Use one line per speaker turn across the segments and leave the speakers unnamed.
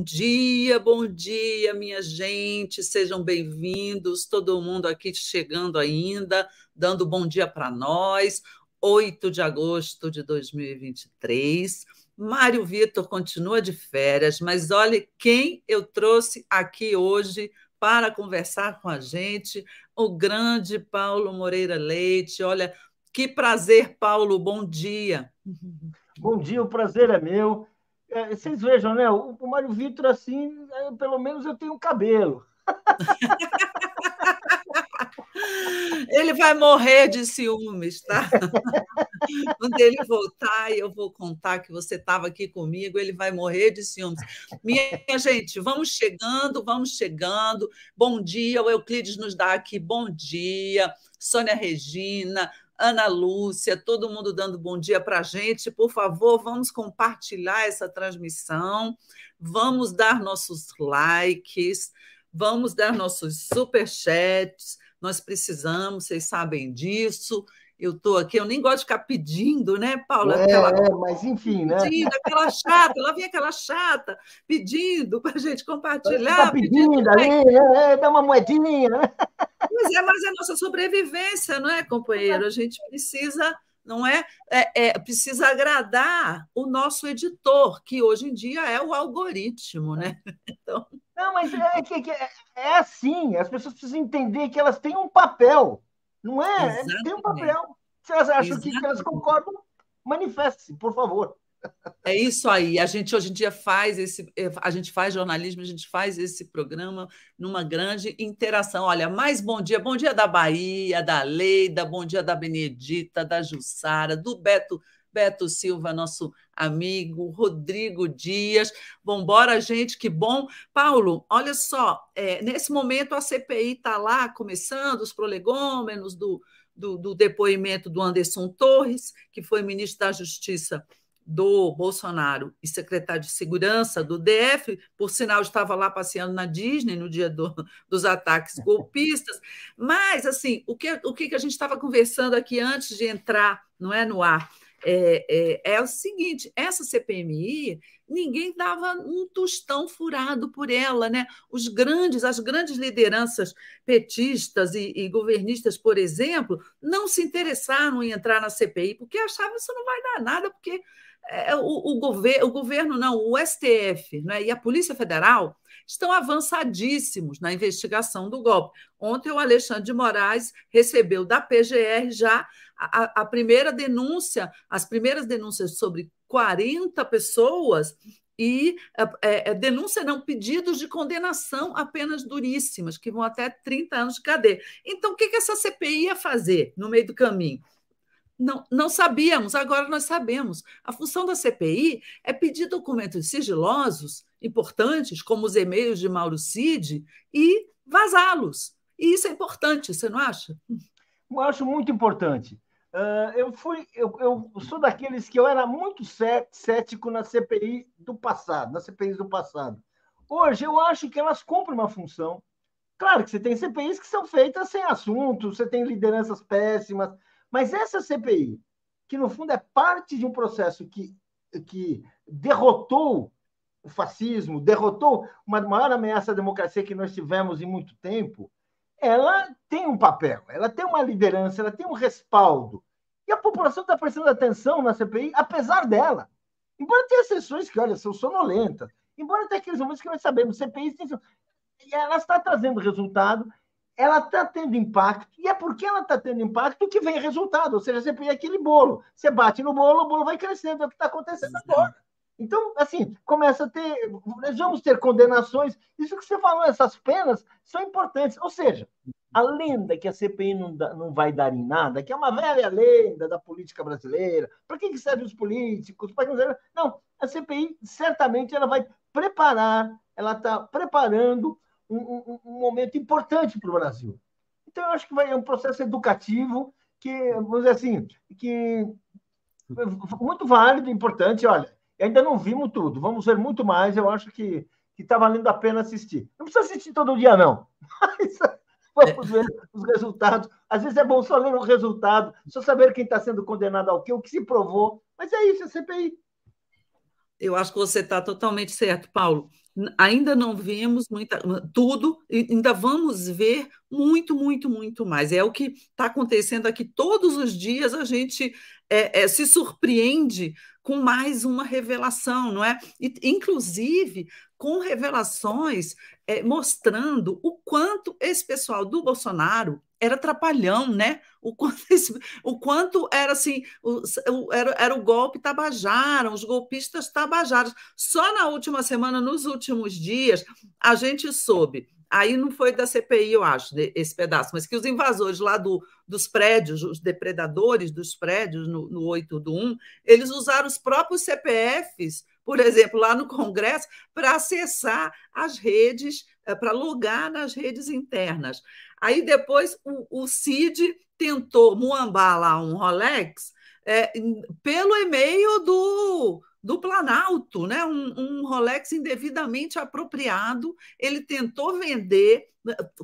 Bom dia, bom dia, minha gente, sejam bem-vindos, todo mundo aqui chegando ainda, dando bom dia para nós, 8 de agosto de 2023. Mário Vitor continua de férias, mas olhe quem eu trouxe aqui hoje para conversar com a gente, o grande Paulo Moreira Leite. Olha, que prazer, Paulo, bom dia.
Bom dia, o prazer é meu. É, vocês vejam, né? O, o Mário Vitor, assim, é, pelo menos eu tenho cabelo.
Ele vai morrer de ciúmes, tá? Quando ele voltar eu vou contar que você estava aqui comigo, ele vai morrer de ciúmes. Minha gente, vamos chegando, vamos chegando. Bom dia, o Euclides nos dá aqui bom dia. Sônia Regina, Ana Lúcia, todo mundo dando bom dia para a gente. Por favor, vamos compartilhar essa transmissão, vamos dar nossos likes, vamos dar nossos superchats. Nós precisamos, vocês sabem disso eu estou aqui, eu nem gosto de ficar pedindo, né, Paula?
É, aquela... é mas enfim, né?
Pedindo, aquela chata, lá vem aquela chata pedindo para a gente compartilhar.
Está pedindo, pedindo ali, é, é, dá uma moedinha. Né?
Pois é, mas é a nossa sobrevivência, não é, companheiro? A gente precisa, não é? é, é precisa agradar o nosso editor, que hoje em dia é o algoritmo, né?
Então... Não, mas é, é, é assim, as pessoas precisam entender que elas têm um papel. Não é? Exatamente. Tem um papel. Se elas acham Exatamente. que elas concordam, manifeste-se, por favor.
É isso aí. A gente hoje em dia faz esse, a gente faz jornalismo, a gente faz esse programa numa grande interação. Olha, mais bom dia, bom dia da Bahia, da Leida, bom dia da Benedita, da Jussara, do Beto Beto Silva, nosso amigo, Rodrigo Dias. Vambora, gente, que bom. Paulo, olha só, é, nesse momento a CPI está lá começando, os prolegômenos do, do, do depoimento do Anderson Torres, que foi ministro da Justiça do Bolsonaro e secretário de Segurança do DF, por sinal, estava lá passeando na Disney no dia do, dos ataques golpistas. Mas, assim, o que, o que a gente estava conversando aqui antes de entrar não é, no ar? É, é, é, o seguinte: essa CPMI, ninguém dava um tostão furado por ela, né? Os grandes, as grandes lideranças petistas e, e governistas, por exemplo, não se interessaram em entrar na CPI, porque achavam que isso não vai dar nada, porque é, o, o, gover o governo, não, o STF né, e a Polícia Federal estão avançadíssimos na investigação do golpe. Ontem, o Alexandre de Moraes recebeu da PGR já a, a primeira denúncia, as primeiras denúncias sobre 40 pessoas e é, é, denúncia não, pedidos de condenação apenas duríssimas, que vão até 30 anos de cadeia. Então, o que, que essa CPI ia fazer no meio do caminho? Não, não sabíamos, agora nós sabemos. A função da CPI é pedir documentos sigilosos, importantes, como os e-mails de Mauro Cid, e vazá-los. E isso é importante, você não acha?
Eu acho muito importante. Uh, eu fui, eu, eu, sou daqueles que eu era muito cético na CPI do passado, nas CPIs do passado. Hoje eu acho que elas cumprem uma função. Claro que você tem CPIs que são feitas sem assunto, você tem lideranças péssimas, mas essa CPI, que no fundo é parte de um processo que, que derrotou o fascismo, derrotou uma maior ameaça à democracia que nós tivemos em muito tempo, ela tem um papel, ela tem uma liderança, ela tem um respaldo. E a população está prestando atenção na CPI, apesar dela. Embora tenha sessões que, olha, são sonolentas, embora tenha aqueles momentos que nós sabemos, CPI tem... ela está trazendo resultado, ela está tendo impacto, e é porque ela está tendo impacto que vem resultado. Ou seja, a CPI é aquele bolo. Você bate no bolo, o bolo vai crescendo, é o que está acontecendo agora. Então, assim, começa a ter. Nós vamos ter condenações. Isso que você falou, essas penas são importantes. Ou seja, a lenda que a CPI não, dá, não vai dar em nada, que é uma velha lenda da política brasileira. Para que, que servem os políticos? Para Não, a CPI certamente ela vai preparar, ela está preparando um, um, momento importante para o Brasil. Então, eu acho que vai é um processo educativo que, vamos dizer assim, que muito válido, importante. Olha, ainda não vimos tudo, vamos ver muito mais. Eu acho que está valendo a pena assistir. Não precisa assistir todo dia, não. Mas vamos ver os resultados. Às vezes é bom só ler o resultado, só saber quem está sendo condenado ao quê, o que se provou. Mas é isso, é CPI.
Eu acho que você está totalmente certo, Paulo. Ainda não vimos muita, tudo, ainda vamos ver muito, muito, muito mais. É o que está acontecendo aqui. Todos os dias a gente é, é, se surpreende com mais uma revelação, não é? E, inclusive com revelações é, mostrando o quanto esse pessoal do Bolsonaro era trapalhão, né? O quanto, esse, o quanto era assim, o, o, era, era o golpe tabajara, os golpistas tabajaras. Só na última semana, nos últimos dias, a gente soube. Aí não foi da CPI, eu acho, esse pedaço, mas que os invasores lá do, dos prédios, os depredadores dos prédios no, no 8 do 1, eles usaram os próprios CPFs, por exemplo, lá no Congresso, para acessar as redes, eh, para logar nas redes internas. Aí depois o, o CID tentou muambar lá um Rolex é, pelo e-mail do, do Planalto, né? Um, um, Rolex indevidamente apropriado. Ele tentou vender,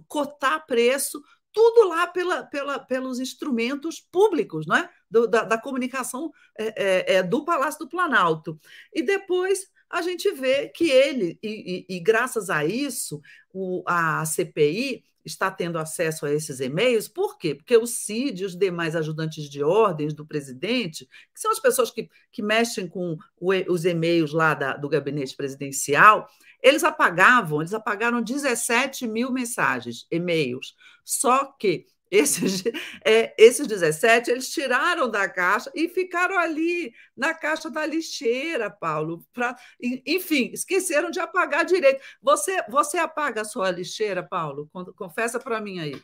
cotar preço, tudo lá pela, pela, pelos instrumentos públicos, não é? Do, da, da, comunicação é, é, é, do Palácio do Planalto. E depois a gente vê que ele, e, e, e graças a isso, o, a CPI está tendo acesso a esses e-mails. Por quê? Porque o CID e os demais ajudantes de ordens do presidente, que são as pessoas que, que mexem com o, os e-mails lá da, do gabinete presidencial, eles apagavam, eles apagaram 17 mil mensagens, e-mails. Só que esses, é, esses 17, eles tiraram da caixa e ficaram ali na caixa da lixeira, Paulo. Pra, enfim, esqueceram de apagar direito. Você, você apaga a sua lixeira, Paulo? Confessa para mim aí.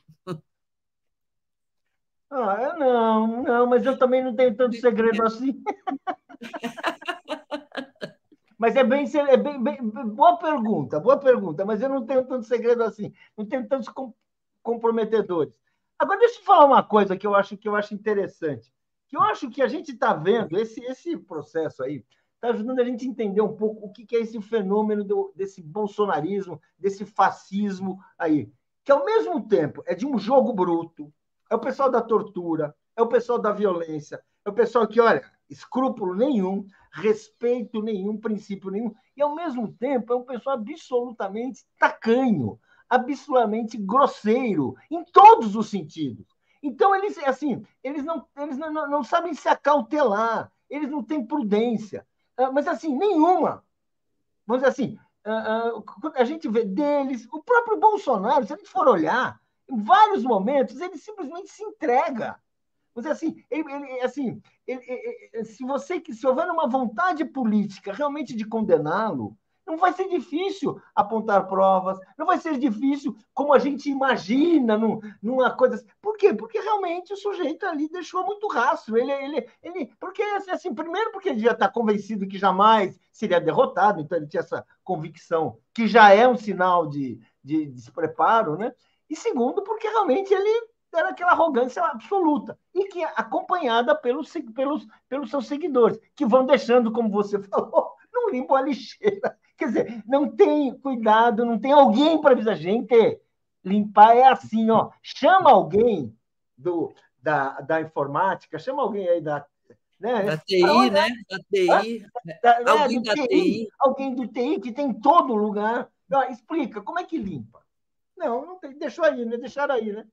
Ah, não, não, mas eu também não tenho tanto segredo assim. Mas é bem, é bem, bem, boa pergunta, boa pergunta, mas eu não tenho tanto segredo assim, não tenho tantos comprometedores. Agora, deixa eu falar uma coisa que eu acho que eu acho interessante. Que eu acho que a gente está vendo, esse, esse processo aí, está ajudando a gente a entender um pouco o que, que é esse fenômeno do, desse bolsonarismo, desse fascismo aí. Que ao mesmo tempo é de um jogo bruto, é o pessoal da tortura, é o pessoal da violência, é o pessoal que, olha, escrúpulo nenhum, respeito nenhum, princípio nenhum, e ao mesmo tempo é um pessoal absolutamente tacanho absolutamente grosseiro em todos os sentidos. Então eles assim, eles não eles não, não, não sabem se acautelar, eles não têm prudência, uh, mas assim nenhuma. Vamos dizer assim, uh, uh, a gente vê deles, o próprio Bolsonaro, se a gente for olhar, em vários momentos ele simplesmente se entrega. Dizer assim, ele, ele assim, ele, ele, se você se houver uma vontade política realmente de condená-lo, não vai ser difícil apontar provas, não vai ser difícil como a gente imagina num, numa coisa. Assim. Por quê? Porque realmente o sujeito ali deixou muito rastro. Ele, ele, ele, porque, assim, primeiro, porque ele já está convencido que jamais seria derrotado, então ele tinha essa convicção, que já é um sinal de, de despreparo, né? E segundo, porque realmente ele era aquela arrogância absoluta e que é acompanhada pelos, pelos, pelos seus seguidores, que vão deixando, como você falou, não limpo a lixeira. Quer dizer, não tem cuidado, não tem alguém para avisar. Gente, limpar é assim, ó. Chama alguém do, da, da informática, chama alguém aí da.
Né? Da TI, né? Da TI. Da,
né? alguém da TI, TI. Alguém do TI que tem em todo lugar. Ó, explica, como é que limpa? Não, não tem, deixou aí, né? Deixaram aí, né?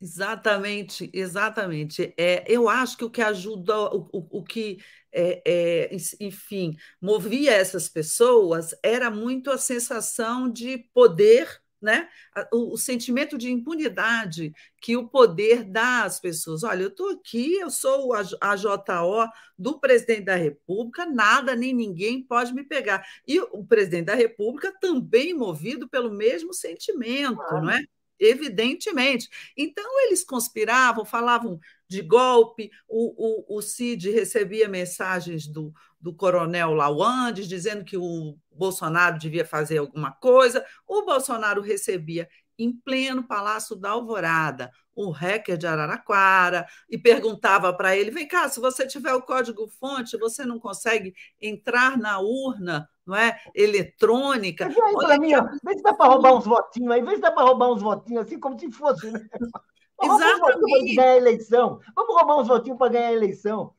Exatamente, exatamente. É, eu acho que o que ajuda, o, o, o que é, é, enfim, movia essas pessoas era muito a sensação de poder, né? o, o sentimento de impunidade que o poder dá às pessoas. Olha, eu estou aqui, eu sou a JO do presidente da República, nada nem ninguém pode me pegar. E o presidente da República também movido pelo mesmo sentimento, ah. não é? Evidentemente. Então, eles conspiravam, falavam de golpe. O, o, o Cid recebia mensagens do, do coronel Lawandes dizendo que o Bolsonaro devia fazer alguma coisa. O Bolsonaro recebia em pleno Palácio da Alvorada o hacker de Araraquara e perguntava para ele: vem cá, se você tiver o código-fonte, você não consegue entrar na urna não é? eletrônica.
Vê aí para mim, vê se dá para roubar uns votinhos aí, vê se dá para roubar uns votinhos assim, como se fosse. Né? Exatamente. Vamos ganhar a eleição. Vamos roubar uns votinhos para ganhar a eleição.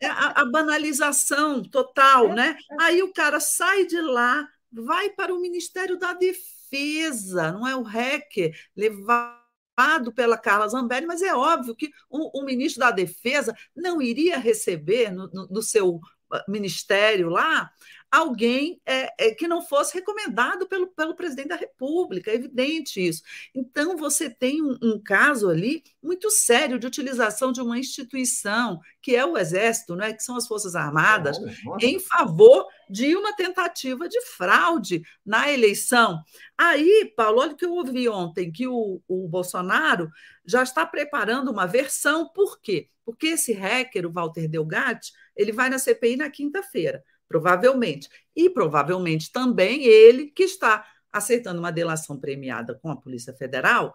é a, a banalização total, né? Aí o cara sai de lá, vai para o Ministério da Defesa, não é o hacker, levado pela Carla Zambelli, mas é óbvio que o, o ministro da Defesa não iria receber no, no, no seu ah, ministério lá alguém é, é, que não fosse recomendado pelo, pelo presidente da República, é evidente isso. Então, você tem um, um, caso ali muito sério de utilização de uma instituição, que é o Exército, né, que são as Forças Armadas, em favor de uma tentativa de fraude na eleição. Aí, Paulo, olha o que eu ouvi ontem, que o, o Bolsonaro já está preparando uma versão, por quê? Porque esse hacker, o Walter Delgatti, ele vai na CPI na quinta-feira provavelmente. E provavelmente também ele que está aceitando uma delação premiada com a Polícia Federal,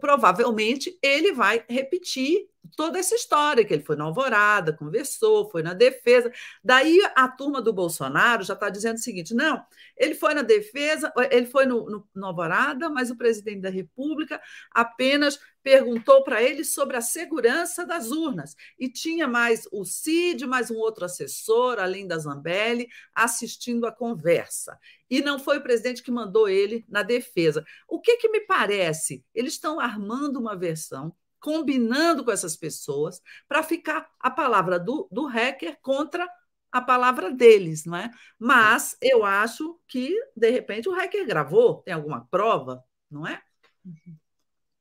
provavelmente ele vai repetir toda essa história, que ele foi na alvorada, conversou, foi na defesa. Daí a turma do Bolsonaro já está dizendo o seguinte: não, ele foi na defesa, ele foi no, no, no alvorada, mas o presidente da República apenas perguntou para ele sobre a segurança das urnas. E tinha mais o Cid, mais um outro assessor, além da Zambelli, assistindo a conversa. E não foi o presidente que mandou ele na defesa. O que, que me parece? Eles estão armando uma versão combinando com essas pessoas para ficar a palavra do, do hacker contra a palavra deles, não é? Mas eu acho que, de repente, o hacker gravou, tem alguma prova, não é?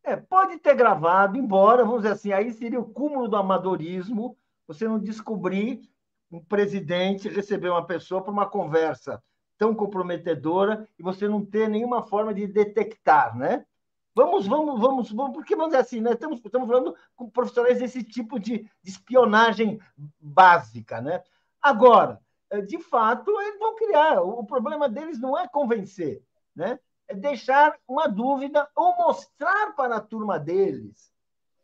É, pode ter gravado, embora, vamos dizer assim, aí seria o cúmulo do amadorismo, você não descobrir um presidente receber uma pessoa para uma conversa tão comprometedora e você não ter nenhuma forma de detectar, né? Vamos, vamos, vamos, vamos, porque vamos dizer assim, né? Estamos, estamos falando com profissionais desse tipo de, de espionagem básica, né? Agora, eh, de fato, eles vão criar. O problema deles não é convencer, né? É deixar uma dúvida ou mostrar para a turma deles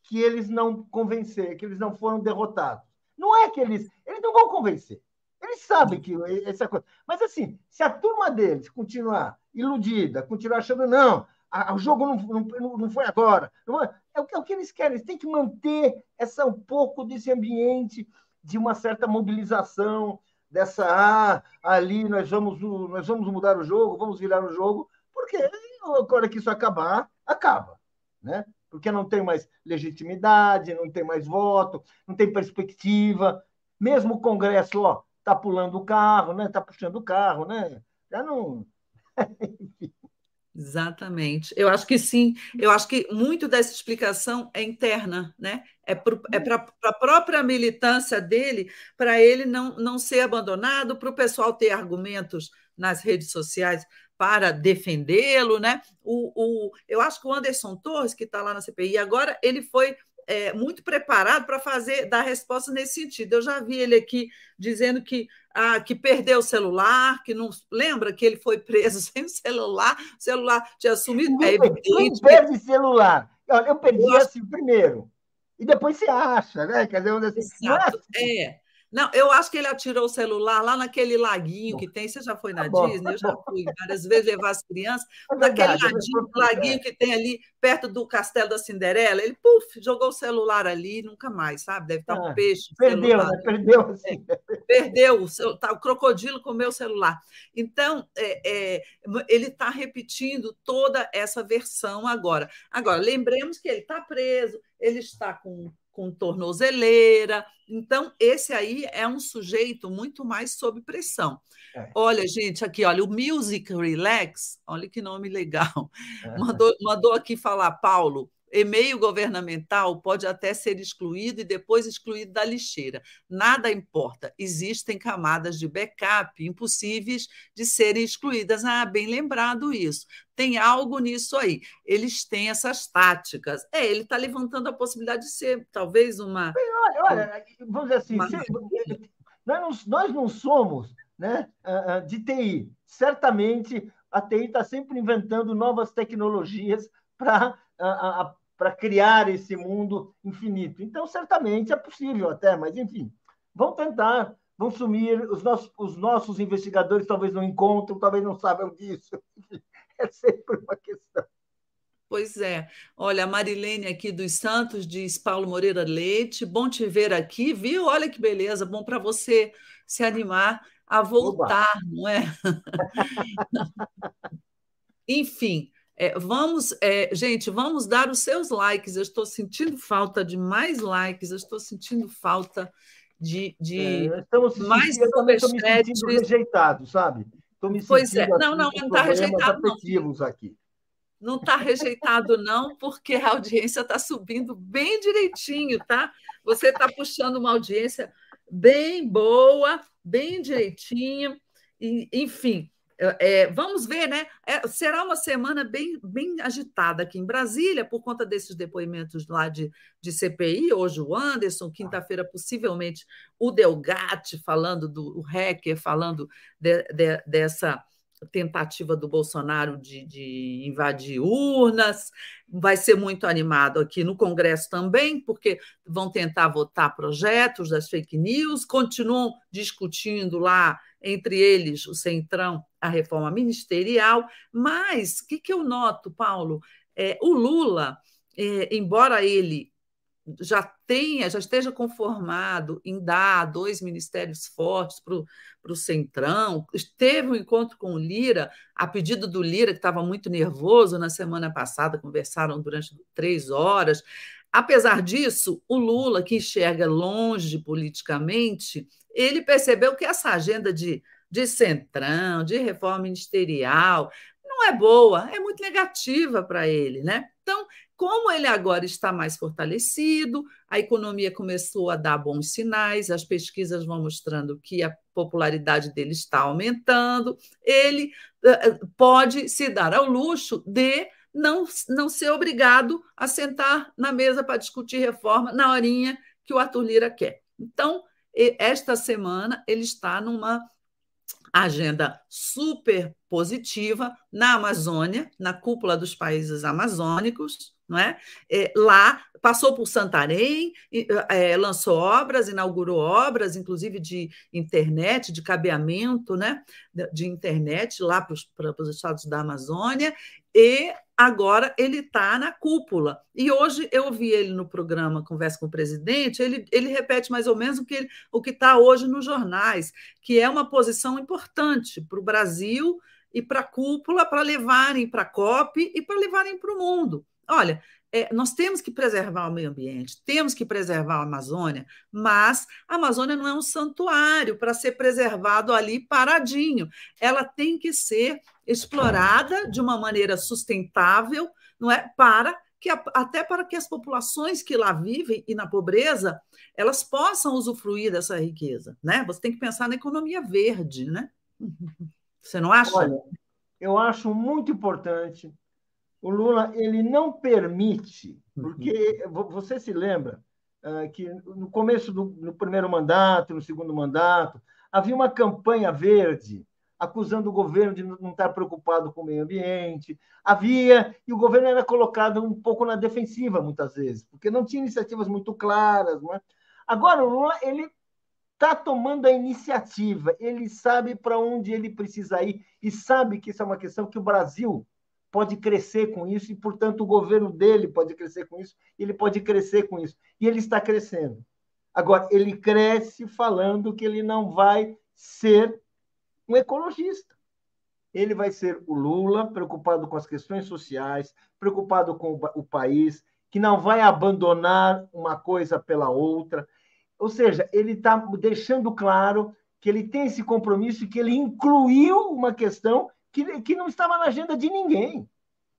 que eles não convencer, que eles não foram derrotados. Não é que eles, eles não vão convencer. Eles sabem que essa coisa. Mas assim, se a turma deles continuar iludida, continuar achando não, o jogo não, não, não foi agora. É, é, o é o que eles querem, eles têm que manter essa, um pouco desse ambiente de uma certa mobilização, dessa ah, ali nós vamos, nós vamos mudar o jogo, vamos virar o jogo, porque agora que isso acabar, acaba. Né? Porque não tem mais legitimidade, não tem mais voto, não tem perspectiva. Mesmo o Congresso ó, tá pulando o carro, né? Tá puxando o carro, né? Já não.
Exatamente. Eu acho que sim. Eu acho que muito dessa explicação é interna, né? É para é a própria militância dele, para ele não, não ser abandonado, para o pessoal ter argumentos nas redes sociais para defendê-lo, né? O, o, eu acho que o Anderson Torres, que está lá na CPI agora, ele foi é, muito preparado para fazer dar resposta nesse sentido. Eu já vi ele aqui dizendo que, ah, que perdeu o celular, que não lembra que ele foi preso sem o celular, o celular tinha sumido.
É evidente. Perde celular? Olha, eu perdi eu assim primeiro. E depois você acha, né? Quer dizer, assim,
Exato. É. Não, eu acho que ele atirou o celular lá naquele laguinho que tem. Você já foi na tá Disney? Eu já fui várias vezes levar as crianças. É naquele laguinho, laguinho que tem ali perto do Castelo da Cinderela. Ele, puf, jogou o celular ali nunca mais, sabe? Deve estar um ah, peixe.
Perdeu, né? Perdeu. Assim.
É, perdeu. O, tá, o crocodilo comeu o celular. Então, é, é, ele está repetindo toda essa versão agora. Agora, lembremos que ele está preso, ele está com com tornozeleira. Então, esse aí é um sujeito muito mais sob pressão. É. Olha, gente, aqui, olha, o Music Relax, olha que nome legal. É. Mandou, mandou aqui falar, Paulo, e-mail governamental pode até ser excluído e depois excluído da lixeira. Nada importa. Existem camadas de backup impossíveis de serem excluídas. Ah, bem lembrado isso. Tem algo nisso aí. Eles têm essas táticas. É, ele está levantando a possibilidade de ser talvez uma.
Olha, olha vamos dizer assim, uma... nós, não, nós não somos né, ah, ah, de TI. Certamente a TI está sempre inventando novas tecnologias para para criar esse mundo infinito. Então, certamente é possível até, mas enfim, vão tentar, vão sumir, os nossos, os nossos investigadores talvez não encontram, talvez não saibam disso. É sempre uma questão.
Pois é. Olha, a Marilene aqui dos Santos diz Paulo Moreira Leite, bom te ver aqui, viu? Olha que beleza, bom para você se animar a voltar, Oba. não é? Enfim, é, vamos, é, gente, vamos dar os seus likes. Eu estou sentindo falta de mais likes, eu estou sentindo falta de, de
é, mais eu também estou me sentindo rejeitado, sabe?
Estou me pois é, não, não, não está rejeitado.
Não. Aqui.
Não está rejeitado, não, porque a audiência está subindo bem direitinho, tá? Você está puxando uma audiência bem boa, bem direitinho, e, enfim. É, vamos ver, né? É, será uma semana bem, bem agitada aqui em Brasília, por conta desses depoimentos lá de, de CPI. Hoje o Anderson, quinta-feira, possivelmente o Delgatti falando do o hacker, falando de, de, dessa tentativa do Bolsonaro de, de, invadir urnas. Vai ser muito animado aqui no Congresso também, porque vão tentar votar projetos das fake news, continuam discutindo lá, entre eles, o Centrão, a reforma ministerial. Mas o que, que eu noto, Paulo? É, o Lula, é, embora ele já tenha, já esteja conformado em dar dois ministérios fortes para o Centrão, teve um encontro com o Lira, a pedido do Lira, que estava muito nervoso na semana passada, conversaram durante três horas. Apesar disso, o Lula, que enxerga longe politicamente, ele percebeu que essa agenda de, de centrão, de reforma ministerial, não é boa, é muito negativa para ele, né? Então, como ele agora está mais fortalecido, a economia começou a dar bons sinais, as pesquisas vão mostrando que a popularidade dele está aumentando, ele uh, pode se dar ao luxo de não, não ser obrigado a sentar na mesa para discutir reforma na horinha que o Arthur Lira quer. Então, esta semana ele está numa agenda super positiva na Amazônia, na cúpula dos países amazônicos, não é? é lá passou por Santarém, é, lançou obras, inaugurou obras, inclusive de internet, de cabeamento, né? De internet lá para os estados da Amazônia, e agora ele está na cúpula. E hoje eu ouvi ele no programa Conversa com o Presidente, ele, ele repete mais ou menos o que o está hoje nos jornais, que é uma posição importante para o Brasil e para a cúpula, para levarem para a COP e para levarem para o mundo. Olha, é, nós temos que preservar o meio ambiente, temos que preservar a Amazônia, mas a Amazônia não é um santuário para ser preservado ali paradinho. Ela tem que ser explorada de uma maneira sustentável, não é? Para que até para que as populações que lá vivem e na pobreza elas possam usufruir dessa riqueza, né? Você tem que pensar na economia verde, né? Você não acha?
Olha, eu acho muito importante o Lula ele não permite, uhum. porque você se lembra uh, que no começo do no primeiro mandato, no segundo mandato, havia uma campanha verde acusando o governo de não estar preocupado com o meio ambiente. Havia, e o governo era colocado um pouco na defensiva muitas vezes, porque não tinha iniciativas muito claras. É? Agora, o Lula ele está tomando a iniciativa, ele sabe para onde ele precisa ir e sabe que isso é uma questão que o Brasil pode crescer com isso e, portanto, o governo dele pode crescer com isso, ele pode crescer com isso. E ele está crescendo. Agora, ele cresce falando que ele não vai ser um ecologista. Ele vai ser o Lula, preocupado com as questões sociais, preocupado com o país, que não vai abandonar uma coisa pela outra. Ou seja, ele está deixando claro que ele tem esse compromisso e que ele incluiu uma questão que, que não estava na agenda de ninguém,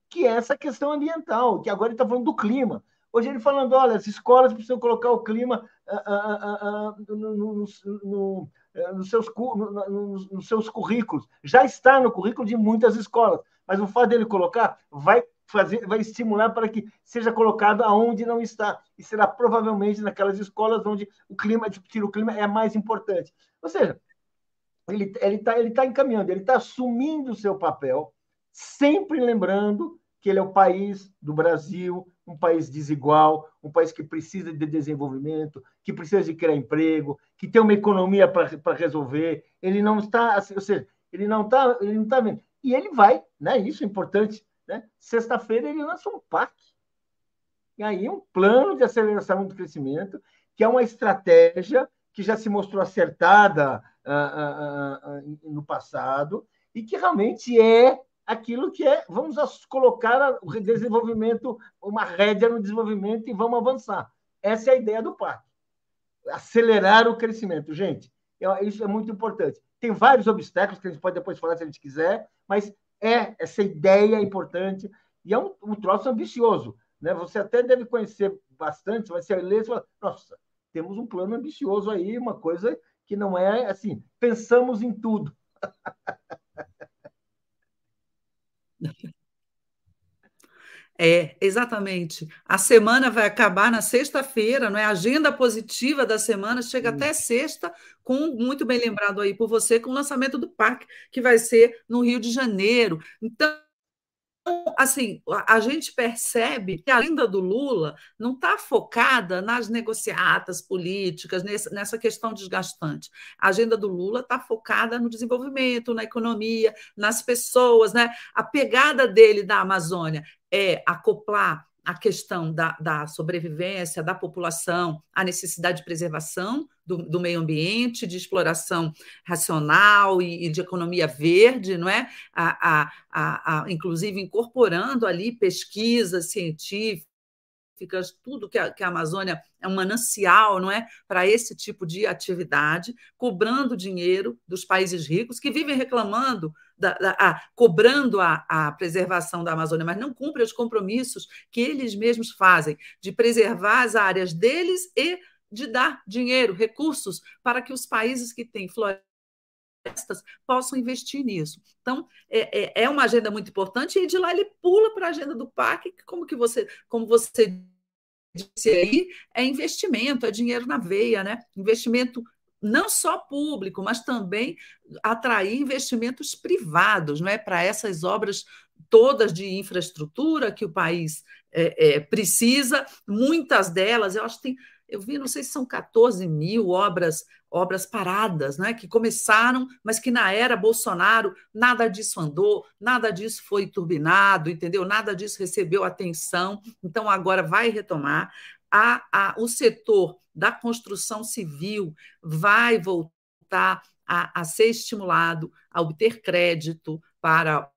que é essa questão ambiental, que agora ele está falando do clima. Hoje ele falando, olha, as escolas precisam colocar o clima nos seus currículos. Já está no currículo de muitas escolas, mas o fato dele colocar vai fazer, vai estimular para que seja colocado aonde não está e será provavelmente naquelas escolas onde o clima, o clima é mais importante. Ou seja, ele está ele tá, ele tá encaminhando, ele está assumindo o seu papel, sempre lembrando que ele é o país do Brasil, um país desigual, um país que precisa de desenvolvimento, que precisa de criar emprego, que tem uma economia para resolver. Ele não está, assim, ou seja, ele não está, ele não está vendo. E ele vai, né? Isso é importante. Né? Sexta-feira ele lança um PAC. E aí um plano de aceleração do crescimento, que é uma estratégia que já se mostrou acertada no passado e que realmente é aquilo que é, vamos colocar o desenvolvimento, uma rédea no desenvolvimento e vamos avançar. Essa é a ideia do PAC. Acelerar o crescimento. Gente, isso é muito importante. Tem vários obstáculos que a gente pode depois falar se a gente quiser, mas é essa ideia importante e é um, um troço ambicioso. Né? Você até deve conhecer bastante, vai ser ler e nossa, temos um plano ambicioso aí, uma coisa que não é assim, pensamos em tudo.
É, exatamente. A semana vai acabar na sexta-feira, não é? A agenda positiva da semana chega até sexta, com muito bem lembrado aí por você, com o lançamento do parque, que vai ser no Rio de Janeiro. Então, assim, a, gente percebe que a agenda do Lula não está focada nas negociatas políticas, nessa questão desgastante. A agenda do Lula está focada no desenvolvimento, na economia, nas pessoas. Né? A pegada dele da Amazônia é acoplar a questão da, da, sobrevivência da população, a necessidade de preservação do, do meio ambiente, de exploração racional e, e, de economia verde, não é? A, a, a, inclusive incorporando ali pesquisas científicas tudo que a, que a, Amazônia é um manancial, não é, para esse tipo de atividade, cobrando dinheiro dos países ricos que vivem reclamando da, da, a, cobrando a, a preservação da Amazônia, mas não cumprem os compromissos que eles mesmos fazem de preservar as áreas deles e de dar dinheiro, recursos para que os países que têm florestas possam investir nisso. Então, é, é, é, uma agenda muito importante, e de lá ele pula para a agenda do PAC, como que você, como você disse aí, é investimento, é dinheiro na veia, né? Investimento não só público, mas também atrair investimentos privados não é, para essas obras todas de infraestrutura que o país é, é, precisa, muitas delas, eu acho que tem, eu vi, não sei se são 14 mil obras obras paradas, né, que começaram, mas que na era Bolsonaro nada disso andou, nada disso foi turbinado, entendeu? Nada disso recebeu atenção. Então agora vai retomar. A, a, o setor da construção civil vai voltar a, a ser estimulado a obter crédito para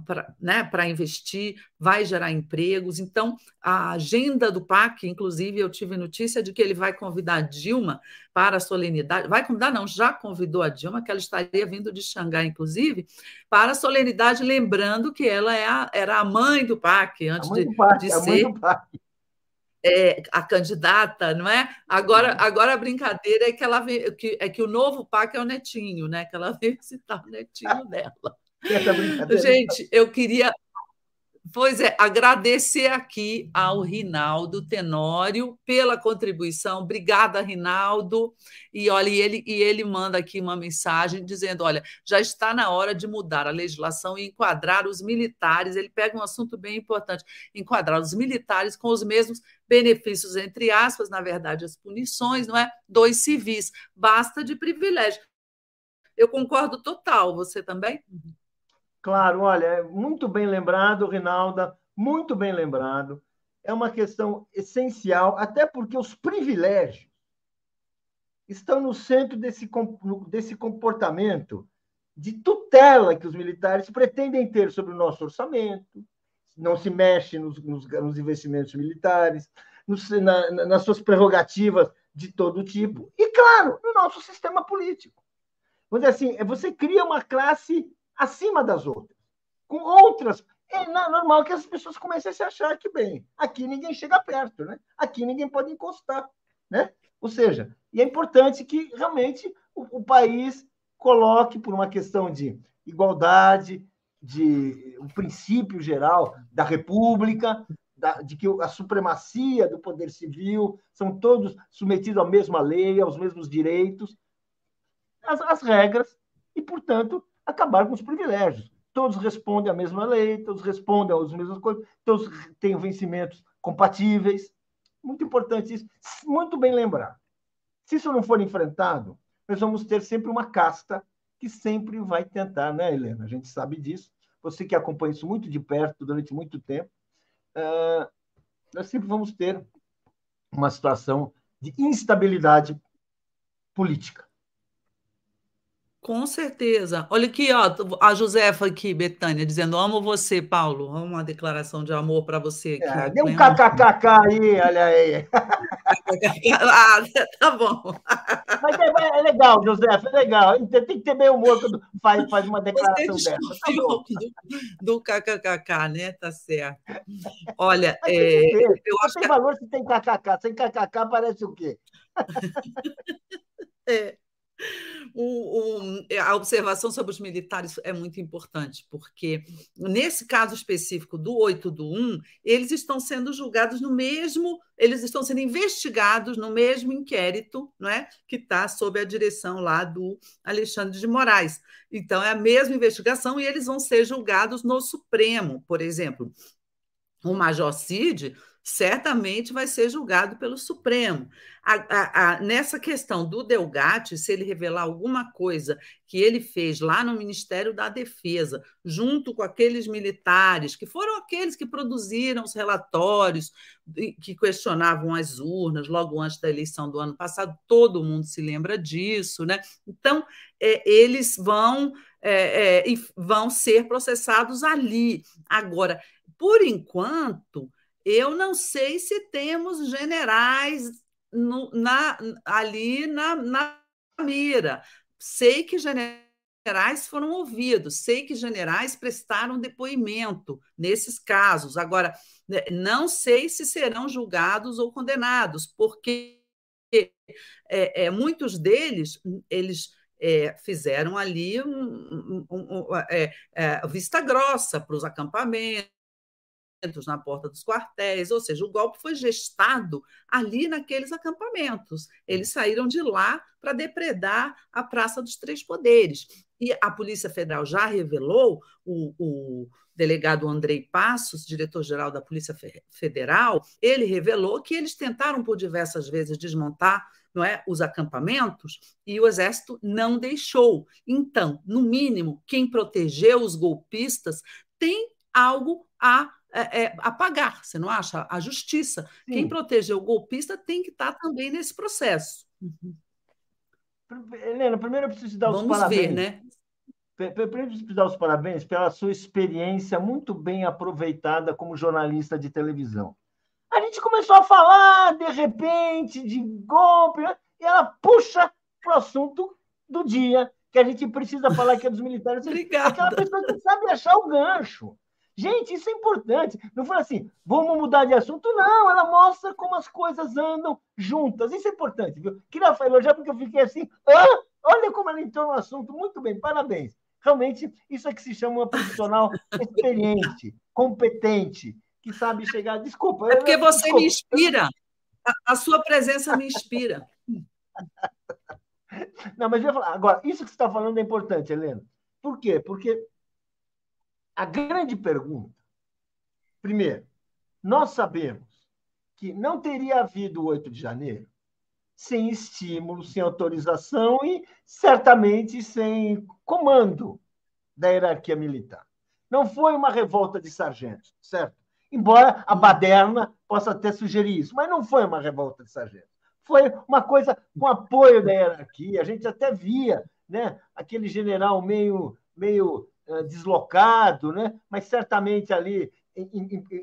para né, investir, vai gerar empregos. Então, a agenda do PAC, inclusive, eu tive notícia de que ele vai convidar a Dilma para a solenidade. Vai convidar, não, já convidou a Dilma, que ela estaria vindo de Xangai, inclusive, para a solenidade, lembrando que ela é a, era a mãe do PAC, antes de, PAC, de ser é, a candidata, não é? Agora, agora a brincadeira é que ela vê, que, é que o novo PAC é o netinho, né? Que ela veio citar o netinho dela. Gente, eu queria Pois é, agradecer aqui ao Rinaldo Tenório pela contribuição. Obrigada, Rinaldo. E olha, ele, e ele manda aqui uma mensagem dizendo: olha, já está na hora de mudar a legislação e enquadrar os militares. Ele pega um assunto bem importante: enquadrar os militares com os mesmos benefícios, entre aspas, na verdade, as punições, não é? Dos civis. Basta de privilégio. Eu concordo total. Você também?
Claro, olha, é muito bem lembrado, Rinalda, muito bem lembrado. É uma questão essencial, até porque os privilégios estão no centro desse, desse comportamento de tutela que os militares pretendem ter sobre o nosso orçamento, não se mexe nos, nos, nos investimentos militares, nos, na, nas suas prerrogativas de todo tipo, e, claro, no nosso sistema político. Vamos assim, você cria uma classe acima das outras, com outras. É normal que as pessoas comecem a se achar que, bem, aqui ninguém chega perto, né? aqui ninguém pode encostar. Né? Ou seja, e é importante que realmente o, o país coloque, por uma questão de igualdade, de um princípio geral da República, da, de que a supremacia do poder civil são todos submetidos à mesma lei, aos mesmos direitos, as, as regras, e, portanto, acabar com os privilégios. Todos respondem à mesma lei, todos respondem às mesmas coisas, todos têm vencimentos compatíveis. Muito importante isso, muito bem lembrar. Se isso não for enfrentado, nós vamos ter sempre uma casta que sempre vai tentar, né, Helena? A gente sabe disso, você que acompanha isso muito de perto durante muito tempo, uh, nós sempre vamos ter uma situação de instabilidade política.
Com certeza. Olha aqui, ó, a Josefa aqui, Betânia, dizendo: amo você, Paulo. Uma declaração de amor para você aqui. É,
dê um kkkk aí, olha aí.
ah, tá bom.
Mas é, é, legal, Josefa, é legal. Tem que ter bem humor quando faz, faz uma declaração dessa. Tá do,
do kkkk, né? Tá certo. Olha,
é, eu acho tem que. valor se tem kkk. Sem kkk parece o quê?
é. O, o, é, a observação sobre os militares é muito importante, porque nesse caso específico do 8 do 1, eles estão sendo julgados no mesmo, eles estão sendo investigados no mesmo inquérito, não é? Que está sob a direção lá do Alexandre de Moraes. Então, é a mesma investigação e eles vão ser julgados no Supremo, por exemplo. O Major Cid certamente vai ser julgado pelo Supremo. A, a, a, nessa questão do Delgatti, se ele revelar alguma coisa que ele fez lá no Ministério da Defesa, junto com aqueles militares, que foram aqueles que produziram os relatórios, que questionavam as urnas logo antes da eleição do ano passado, todo mundo se lembra disso, né? Então, é, eles vão, é, é, vão ser processados ali. Agora, por enquanto, eu não sei se temos generais no, na, ali na, na mira. Sei que generais foram ouvidos, sei que generais prestaram depoimento nesses casos. Agora, né, não sei se serão julgados ou condenados, porque é, é, muitos deles eles é, fizeram ali um, um, um, é, é, vista grossa para os acampamentos na porta dos quartéis, ou seja, o golpe foi gestado ali naqueles acampamentos. Eles saíram de lá para depredar a Praça dos Três Poderes. E a Polícia Federal já revelou, o, o delegado Andrei Passos, diretor-geral da Polícia Federal, ele revelou que eles tentaram por diversas vezes desmontar não é, os acampamentos e o Exército não deixou. Então, no mínimo, quem protegeu os golpistas tem algo a é, é, apagar, você não acha? A justiça. Sim. Quem protegeu o golpista tem que estar também nesse processo. Uhum.
Helena, primeiro eu preciso dar os
Vamos
parabéns.
Ver, né?
Primeiro eu preciso dar os parabéns pela sua experiência muito bem aproveitada como jornalista de televisão. A gente começou a falar, de repente, de golpe, né? e ela puxa para o assunto do dia, que a gente precisa falar que é dos militares.
Obrigada.
Aquela pessoa que sabe achar o gancho. Gente, isso é importante. Não foi assim, vamos mudar de assunto. Não, ela mostra como as coisas andam juntas. Isso é importante, viu? Queria elogiar porque eu fiquei assim, ah, olha como ela entrou no assunto. Muito bem, parabéns. Realmente, isso é que se chama uma profissional experiente, competente, que sabe chegar. Desculpa.
É porque você desculpa. me inspira. A, a sua presença me inspira.
Não, mas eu ia falar. Agora, isso que você está falando é importante, Helena. Por quê? Porque a grande pergunta, primeiro, nós sabemos que não teria havido o 8 de janeiro sem estímulo, sem autorização e certamente sem comando da hierarquia militar. Não foi uma revolta de sargentos, certo? Embora a baderna possa até sugerir isso, mas não foi uma revolta de sargentos. Foi uma coisa com apoio da hierarquia. A gente até via né, aquele general meio, meio deslocado, né? mas certamente ali,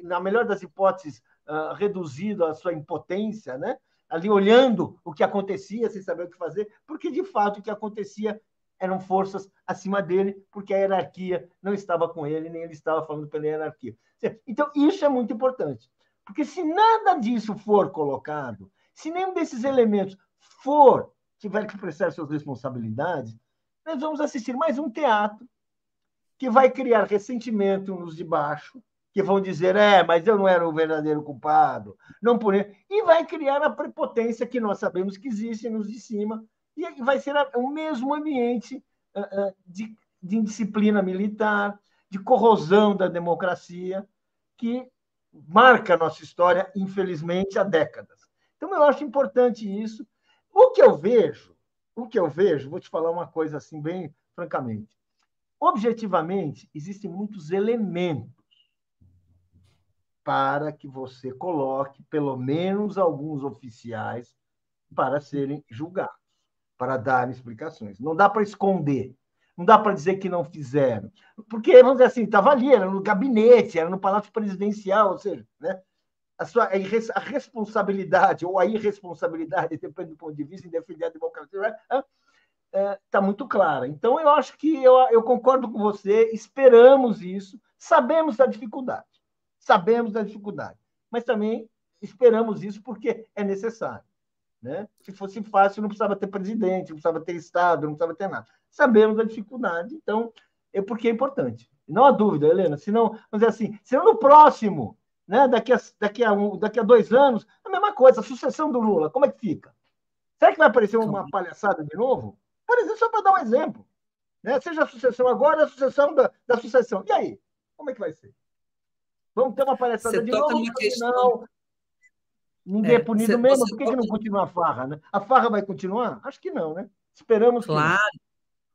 na melhor das hipóteses, ah, reduzido a sua impotência, né? ali olhando o que acontecia sem saber o que fazer, porque de fato o que acontecia eram forças acima dele, porque a hierarquia não estava com ele, nem ele estava falando pela hierarquia. Então, isso é muito importante, porque se nada disso for colocado, se nenhum desses elementos for, tiver que prestar suas responsabilidades, nós vamos assistir mais um teatro que vai criar ressentimento nos de baixo, que vão dizer, é, mas eu não era o verdadeiro culpado, não por e vai criar a prepotência que nós sabemos que existe nos de cima, e vai ser o mesmo ambiente de, de indisciplina militar, de corrosão da democracia, que marca a nossa história, infelizmente, há décadas. Então, eu acho importante isso. O que eu vejo, o que eu vejo, vou te falar uma coisa assim, bem francamente. Objetivamente, existem muitos elementos para que você coloque pelo menos alguns oficiais para serem julgados, para darem explicações. Não dá para esconder, não dá para dizer que não fizeram. Porque, vamos dizer assim, estava ali, era no gabinete, era no Palácio Presidencial, ou seja, né? a, sua, a responsabilidade ou a irresponsabilidade, depende do ponto de vista, em defender a democracia, está é, tá muito clara. Então, eu acho que eu, eu concordo com você, esperamos isso, sabemos da dificuldade, sabemos da dificuldade, mas também esperamos isso porque é necessário. Né? Se fosse fácil, não precisava ter presidente, não precisava ter Estado, não precisava ter nada. Sabemos da dificuldade, então, é porque é importante. Não há dúvida, Helena, senão, vamos dizer assim, senão no próximo né? daqui, a, daqui, a um, daqui a dois anos, a mesma coisa, a sucessão do Lula, como é que fica? Será que vai aparecer uma palhaçada de novo? Por exemplo, só para dar um exemplo. Né? Seja a sucessão agora, a sucessão da, da sucessão. E aí? Como é que vai ser? Vamos ter uma palhaçada Você de novo? Questão... Não. Ninguém é, é punido mesmo? Por que, toca... que não continua a farra? Né? A farra vai continuar? Acho que não, né? Esperamos
claro. que. Claro.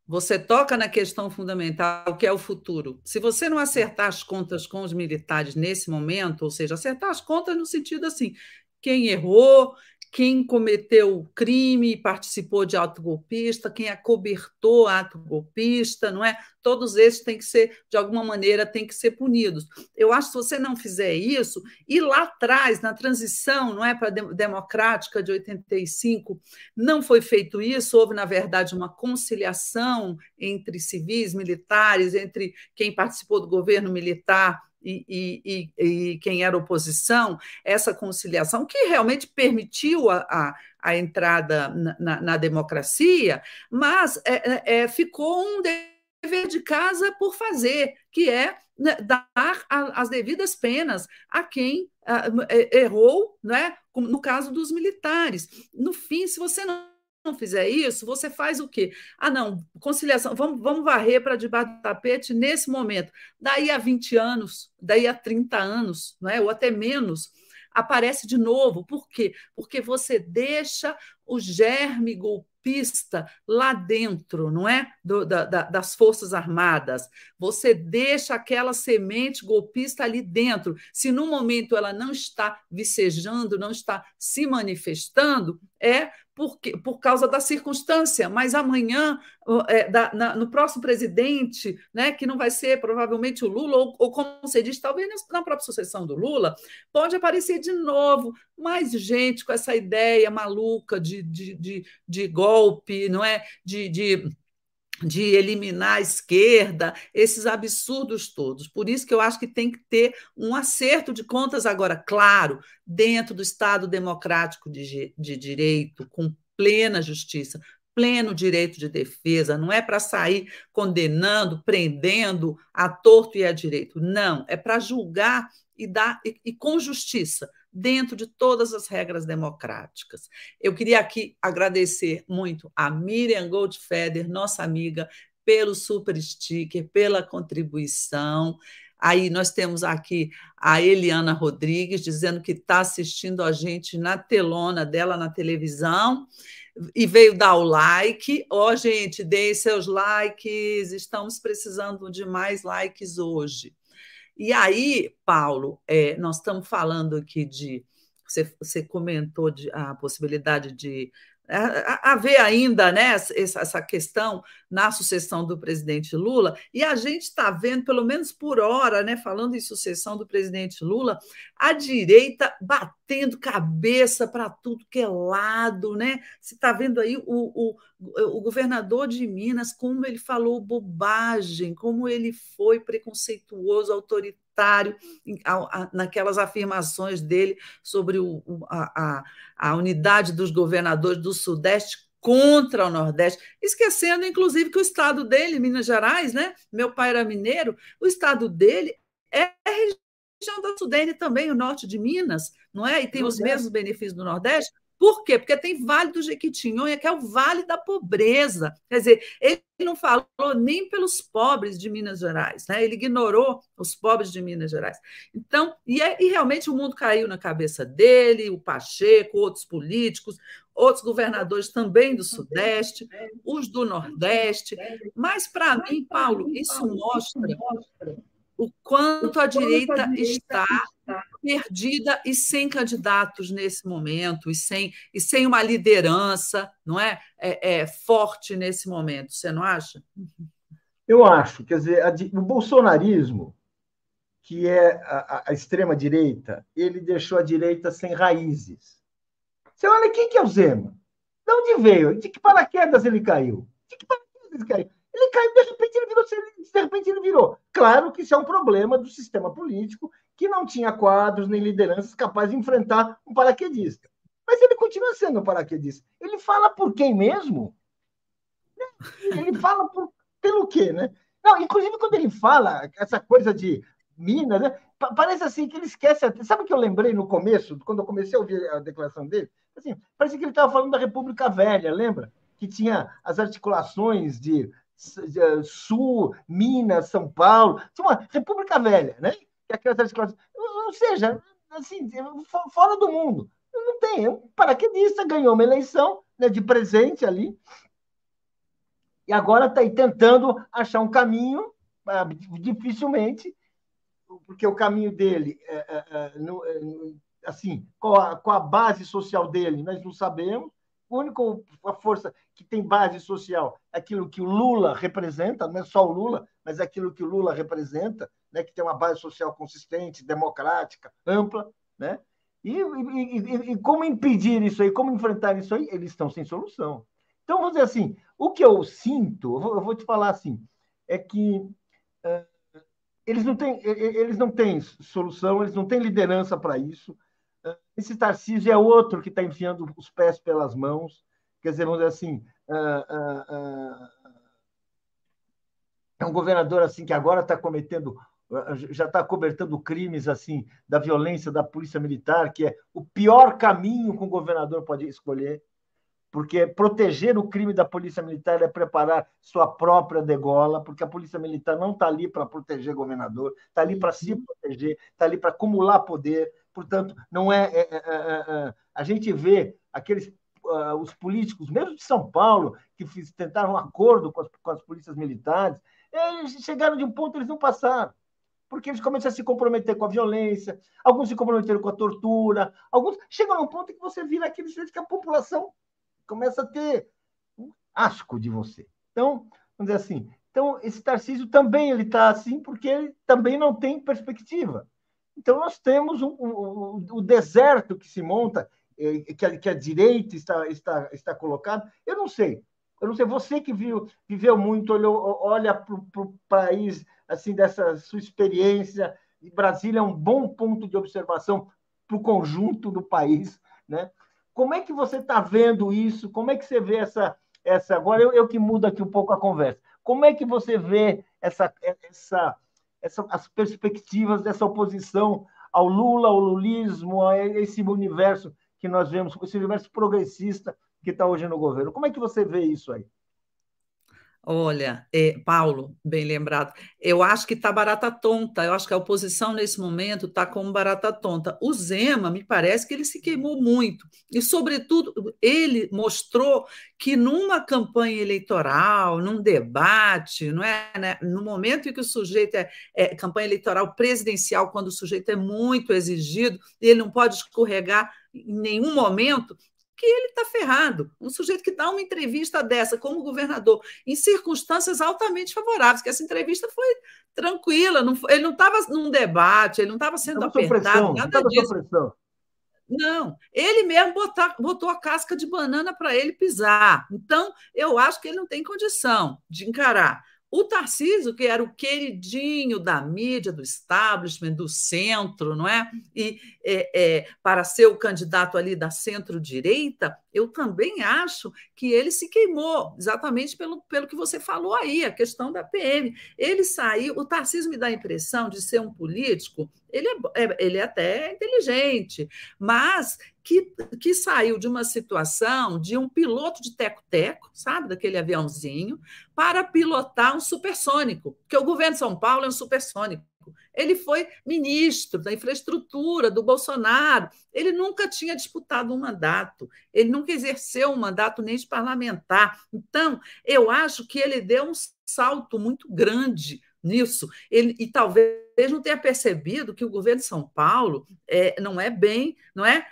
Você toca na questão fundamental, que é o futuro. Se você não acertar as contas com os militares nesse momento, ou seja, acertar as contas no sentido assim, quem errou, quem cometeu crime participou de ato golpista, quem acobertou ato golpista, não é? Todos esses têm que ser, de alguma maneira, têm que ser punidos. Eu acho que se você não fizer isso, e lá atrás, na transição, não é, para a democrática de 85, não foi feito isso, houve, na verdade, uma conciliação entre civis, militares, entre quem participou do governo militar e, e, e, quem era oposição, essa conciliação que realmente permitiu a, a, a entrada na, na, na, democracia, mas é, é, é ficou um dever de casa por fazer, que é né, dar a, as devidas penas a quem a, é, errou, né, no caso dos militares. No fim, se você não não fizer isso, você faz o quê? Ah, não, conciliação, vamos, vamos varrer para debaixo do tapete nesse momento. Daí a 20 anos, daí a 30 anos, não é? ou até menos, aparece de novo. Por quê? Porque você deixa o germe golpista lá dentro, não é? Do, da, da, das Forças Armadas. Você deixa aquela semente golpista ali dentro. Se no momento ela não está vicejando, não está se manifestando, é por, por causa da circunstância, mas amanhã, é, da, na, no próximo presidente, né, que não vai ser provavelmente o Lula, ou, ou como você diz, talvez na própria sucessão do Lula, pode aparecer de novo mais gente com essa ideia maluca de, de, de, de golpe, não é? de, de de eliminar a esquerda, esses absurdos todos. Por isso que eu acho que tem que ter um acerto de contas agora, claro, dentro do Estado democrático de, de direito, com plena justiça, pleno direito de defesa, não é para sair condenando, prendendo a torto e a direito. Não, é para julgar e dar e, e com justiça, dentro de todas as regras democráticas. Eu queria aqui agradecer muito a Miriam Goldfeder, nossa amiga, pelo super sticker, pela contribuição. Aí nós temos aqui a Eliana Rodrigues dizendo que está assistindo a gente na telona dela na televisão e veio dar o like. Ó, oh, gente, deem seus likes, estamos precisando de mais likes hoje. E aí, Paulo, é, nós estamos falando aqui de. Você, comentou de, a possibilidade de haver ainda né, essa questão na sucessão do presidente Lula, e a gente está vendo, pelo menos por hora, né, falando em sucessão do presidente Lula, a direita batendo cabeça para tudo que é lado. Né? Você está vendo aí o, o, o governador de Minas, como ele falou bobagem, como ele foi preconceituoso, autoritário naquelas afirmações dele sobre o, a, a, unidade dos governadores do Sudeste contra o Nordeste, esquecendo, inclusive, que o estado dele, Minas Gerais, né? Meu pai era mineiro, o estado dele é a região do Sudeste também, o norte de Minas, não é? E tem os mesmos benefícios do Nordeste, Por quê? Porque tem Vale do Jequitinhonha, que é o Vale da Pobreza. Quer dizer, ele não falou nem pelos pobres de Minas Gerais, né? ele ignorou os pobres de Minas Gerais. Então, e, é, e realmente o mundo caiu na cabeça dele, o Pacheco, outros políticos, outros governadores também do Sudeste, os do Nordeste. Mas, para mim, Paulo, isso mostra o quanto a direita está perdida e sem candidatos nesse momento, e sem, e sem uma liderança não é? é, é forte nesse momento. Você não acha?
Eu acho. Quer dizer, a, o bolsonarismo, que é a, a extrema-direita, ele deixou a direita sem raízes. Você olha quem que é o Zema? De onde veio? De que paraquedas ele caiu? De que paraquedas ele caiu? Ele caiu, de repente ele virou, de repente ele virou. Claro que isso é um problema do sistema político que não tinha quadros nem lideranças capazes de enfrentar um paraquedista. Mas ele continua sendo um paraquedista. Ele fala por quem mesmo? Ele fala por, pelo quê, né? Não, inclusive quando ele fala essa coisa de Minas, né? parece assim que ele esquece. Sabe o que eu lembrei no começo, quando eu comecei a ouvir a declaração dele? Assim, parece que ele estava falando da República Velha, lembra? Que tinha as articulações de Sul, Minas, São Paulo, uma República Velha, né? Aquelas articulações. Ou seja, assim, fora do mundo. Não tem. Um paraquedista ganhou uma eleição né, de presente ali. E agora está aí tentando achar um caminho, ah, dificilmente, porque o caminho dele, é, é, é, assim, qual a, a base social dele, nós não sabemos. A única a força que tem base social é aquilo que o Lula representa, não é só o Lula, mas é aquilo que o Lula representa, né, que tem uma base social consistente, democrática, ampla, né? E, e, e, como impedir isso aí, como enfrentar isso aí? Eles estão sem solução. Então, vamos dizer assim, o que eu sinto, vou, eu vou te falar assim, é que uh, eles, não têm, eles não têm solução, eles não têm liderança para isso, esse Tarcísio é outro que está enfiando os pés pelas mãos. Quer dizer, vamos dizer assim, é um governador assim que agora está cometendo, já está cobertando crimes assim da violência da polícia militar, que é o pior caminho que um governador pode escolher, porque proteger o crime da polícia militar é preparar sua própria degola, porque a polícia militar não está ali para proteger governador, está ali para se proteger, está ali para acumular poder, Portanto, não é, é, é, é, é a gente vê aqueles uh, os políticos, mesmo de São Paulo, que fiz, tentaram um acordo com as, com as polícias militares, eles chegaram de um ponto eles não passaram porque eles começam a se comprometer com a violência, alguns se comprometeram com a tortura, alguns chegam num ponto que você vira aquele jeito que a população começa a ter um asco de você. Então, vamos dizer assim, então esse Tarcísio também ele está assim porque ele também não tem perspectiva. Então, nós temos o, o, o deserto que se monta, eh, que a, que a direita está, está, está colocada. Eu não sei. Eu não sei, você que viu, viveu muito, olhou, olha para o país assim dessa sua experiência. Brasília é um bom ponto de observação para o conjunto do país. Né? Como é que você está vendo isso? Como é que você vê essa. essa agora eu, eu que mudo aqui um pouco a conversa. Como é que você vê essa, essa essa, as perspectivas dessa oposição ao Lula, ao lulismo, a esse universo que nós vemos, esse universo progressista que está hoje no governo. Como é que você vê isso aí?
Olha, é, Paulo, bem lembrado, eu acho que está barata tonta, eu acho que a oposição nesse momento está como barata tonta. O Zema, me parece que ele se queimou muito, e, sobretudo, ele mostrou que numa campanha eleitoral, num debate, não é, né? no momento em que o sujeito é, é campanha eleitoral presidencial, quando o sujeito é muito exigido, ele não pode escorregar em nenhum momento, que ele está ferrado. Um sujeito que dá uma entrevista dessa como governador, em circunstâncias altamente favoráveis, que essa entrevista foi tranquila, não ele não estava num debate, ele não estava sendo não apertado, pressão, nada não disso. Não, ele mesmo botar, botou a casca de banana para ele pisar. Então, eu acho que ele não tem condição de encarar o Tarcísio, que era o queridinho da mídia, do establishment, do centro, não é? E é, é, para ser o candidato ali da centro-direita, eu também acho que ele se queimou, exatamente pelo, pelo que você falou aí, a questão da PM. Ele saiu, o Tarcísio me dá a impressão de ser um político ele é, é, ele é até inteligente, mas que, que saiu de uma situação de um piloto de teco-teco, sabe, daquele aviãozinho, para pilotar um supersônico, porque o governo de São Paulo é um supersônico. Ele foi ministro da infraestrutura do Bolsonaro. Ele nunca tinha disputado um mandato, ele nunca exerceu um mandato nem de parlamentar. Então, eu acho que ele deu um salto muito grande nisso. Ele, e talvez não tenha percebido que o governo de São Paulo é, não é bem, não é,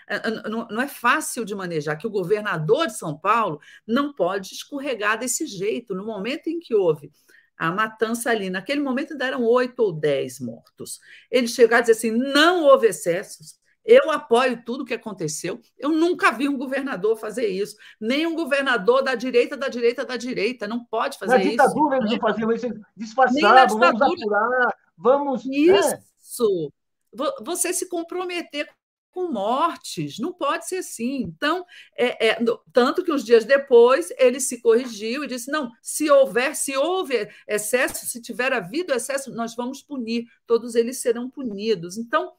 não, não é fácil de manejar, que o governador de São Paulo não pode escorregar desse jeito. No momento em que houve a matança ali, naquele momento ainda eram oito ou dez mortos. Ele chegou a dizer assim: não houve excessos, eu apoio tudo o que aconteceu. Eu nunca vi um governador fazer isso. Nem um governador da direita, da direita, da direita. Não pode fazer isso.
Na ditadura eles não faziam isso. Disfarçavam, vamos apurar, vamos...
Isso. É. Você se comprometer com mortes. Não pode ser assim. Então, é, é, tanto que uns dias depois ele se corrigiu e disse: não, se houver, se houve excesso, se tiver havido excesso, nós vamos punir, todos eles serão punidos. Então,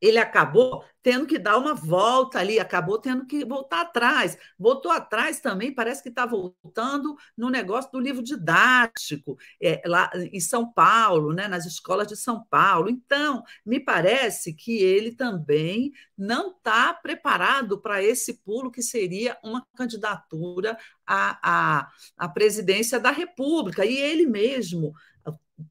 ele acabou tendo que dar uma volta ali, acabou tendo que voltar atrás. Voltou atrás também, parece que está voltando no negócio do livro didático, é, lá em São Paulo, né, nas escolas de São Paulo. Então, me parece que ele também não está preparado para esse pulo que seria uma candidatura à, à, à presidência da República. E ele mesmo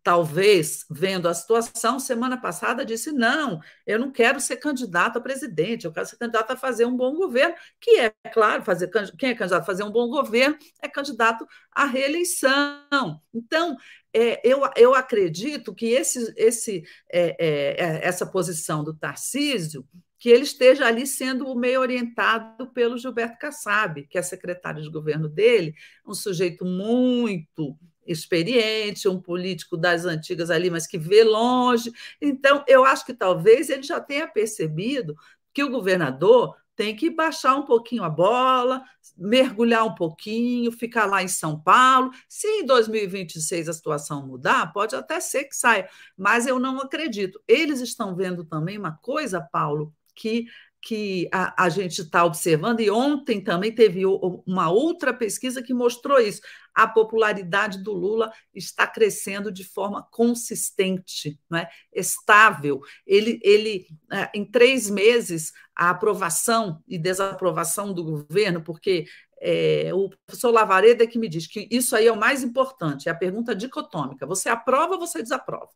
talvez, vendo a situação, semana passada disse: não, eu não quero ser candidato a presidente, eu quero ser candidato a fazer um bom governo, que é, claro, fazer, quem é candidato a fazer um bom governo é candidato à reeleição. Então, é, eu, eu acredito que esse, esse, é, é, é essa posição do Tarcísio que ele esteja ali sendo meio orientado pelo Gilberto Kassab, que é secretário de governo dele, um sujeito muito experiente, um político das antigas ali, mas que vê longe. Então, eu acho que talvez ele já tenha percebido que o governador tem que baixar um pouquinho a bola, mergulhar um pouquinho, ficar lá em São Paulo. Se em 2026 a situação mudar, pode até ser que saia, mas eu não acredito. Eles estão vendo também uma coisa, Paulo, que que a, a gente está observando, e ontem também teve uma outra pesquisa que mostrou isso. A popularidade do Lula está crescendo de forma consistente, não é? estável. Ele, ele, é, em três meses, a aprovação e desaprovação do governo, porque é, o professor Lavareda é que me diz que isso aí é o mais importante, é a pergunta dicotômica. Você aprova ou você desaprova?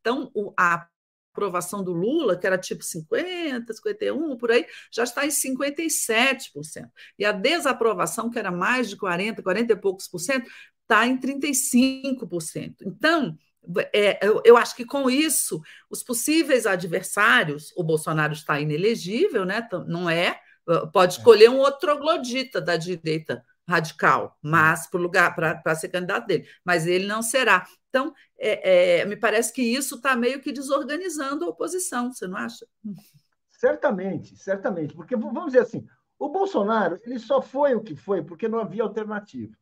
Então, a aprovação do Lula, que era tipo 50, 51, por aí, já está em 57%. E a desaprovação, que era mais de 40, 40 e poucos por cento, está em 35%. Então, é, eu, eu, acho que com isso, os possíveis adversários, o Bolsonaro está inelegível, né? não é, pode é. escolher um outro troglodita da direita radical, mas para lugar para ser candidato dele, mas ele não será. Então, é, é, me parece que isso está meio que desorganizando a oposição, você não acha?
Certamente, certamente, porque vamos dizer assim, o Bolsonaro ele só foi o que foi porque não havia alternativa.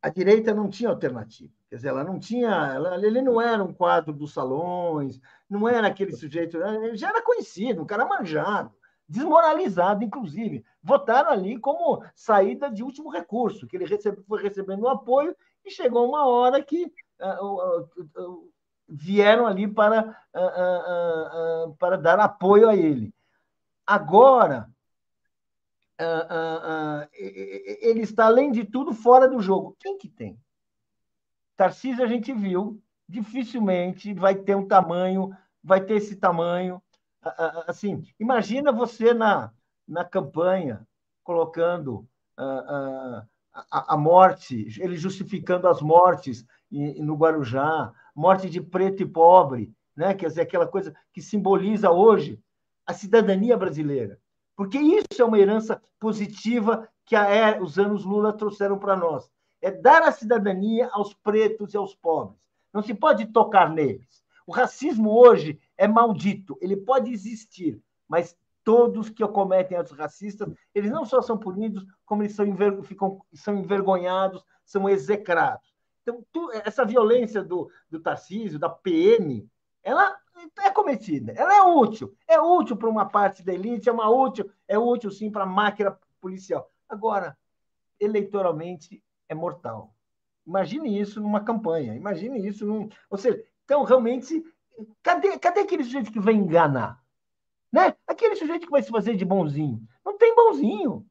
A direita não tinha alternativa, quer dizer, ela não tinha, ela, ele não era um quadro dos salões, não era aquele sujeito, ele já era conhecido, um cara manjado desmoralizado, inclusive. Votaram ali como saída de último recurso, que ele recebe, foi recebendo um apoio e chegou uma hora que uh, uh, uh, vieram ali para, para dar apoio a ele. Agora, ele está, além de tudo, fora do jogo. Quem que tem? Tarcísio a gente viu, dificilmente vai ter um tamanho, vai ter esse tamanho assim, imagina você na, na campanha colocando a, a, a morte, ele justificando as mortes no Guarujá, morte de preto e pobre, né? quer dizer, aquela coisa que simboliza hoje a cidadania brasileira. Porque isso é uma herança positiva que a, os anos Lula trouxeram para nós. É dar a cidadania aos pretos e aos pobres. Não se pode tocar neles. O racismo hoje é maldito, ele pode existir, mas todos que cometem atos racistas, eles não só são punidos, como eles são, enver... ficam, são envergonhados, são execrados. Então, tu... essa violência do, do Tarcísio, da PM, ela é cometida, ela é útil, é útil para uma parte da elite, é uma útil, é útil sim para a máquina policial. Agora, eleitoralmente é mortal. Imagine isso numa campanha, imagine isso num, ou seja, então realmente cadê, cadê aquele sujeito que vai enganar? Né? Aquele sujeito que vai se fazer de bonzinho. Não tem bonzinho.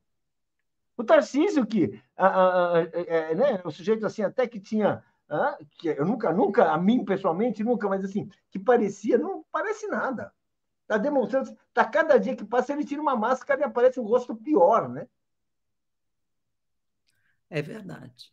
O Tarcísio, que a, a, a, é, né, o sujeito assim, até que tinha. que eu nunca, nunca, a mim pessoalmente, nunca, mas assim, que parecia, não parece nada. Está demonstrando, está cada dia que passa, ele tira uma máscara e aparece um rosto pior, né?
É verdade.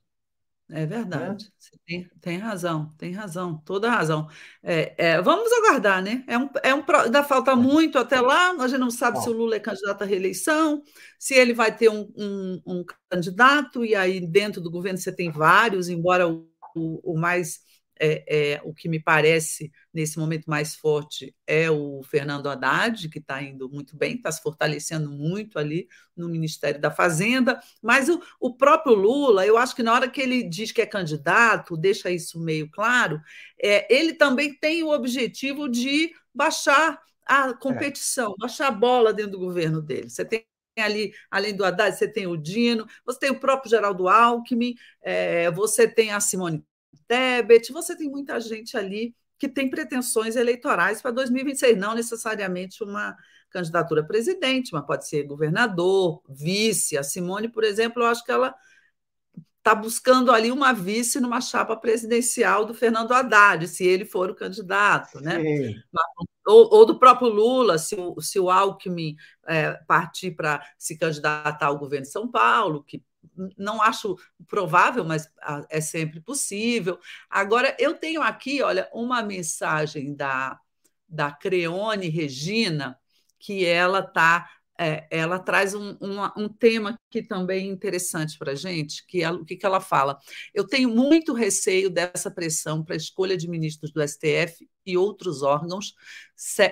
É verdade, você tem, tem razão, tem razão, toda razão. É, é, vamos aguardar, né? É um, é um, ainda falta é. muito até lá, a gente não sabe se o Lula é candidato à reeleição, se ele vai ter um, um, um candidato, e aí dentro do governo você tem vários, embora o, o, o mais é, é, o que me parece nesse momento mais forte é o Fernando Haddad, que está indo muito bem, está se fortalecendo muito ali no Ministério da Fazenda, mas o, o, próprio Lula, eu acho que na hora que ele diz que é candidato, deixa isso meio claro, é, ele também tem o objetivo de baixar a competição, é. baixar a bola dentro do governo dele. Você tem ali, além do Haddad, você tem o Dino, você tem o próprio Geraldo Alckmin, é, você tem a Simone Tebet, você tem muita gente ali que tem pretensões eleitorais para 2026, não necessariamente uma candidatura a presidente, mas pode ser governador, vice. A Simone, por exemplo, eu acho que ela está buscando ali uma vice numa chapa presidencial do Fernando Haddad, se ele for o candidato, né? Ou, ou, do próprio Lula, se o, se o Alckmin é, partir para se candidatar ao governo de São Paulo, que não acho provável, mas ah, é sempre possível. Agora, eu tenho aqui, olha, uma mensagem da, da Creone Regina, que ela tá, é, ela traz um, um, um, tema que também é interessante para a gente, que o que, que ela fala? Eu tenho muito receio dessa pressão para a escolha de ministros do STF e outros órgãos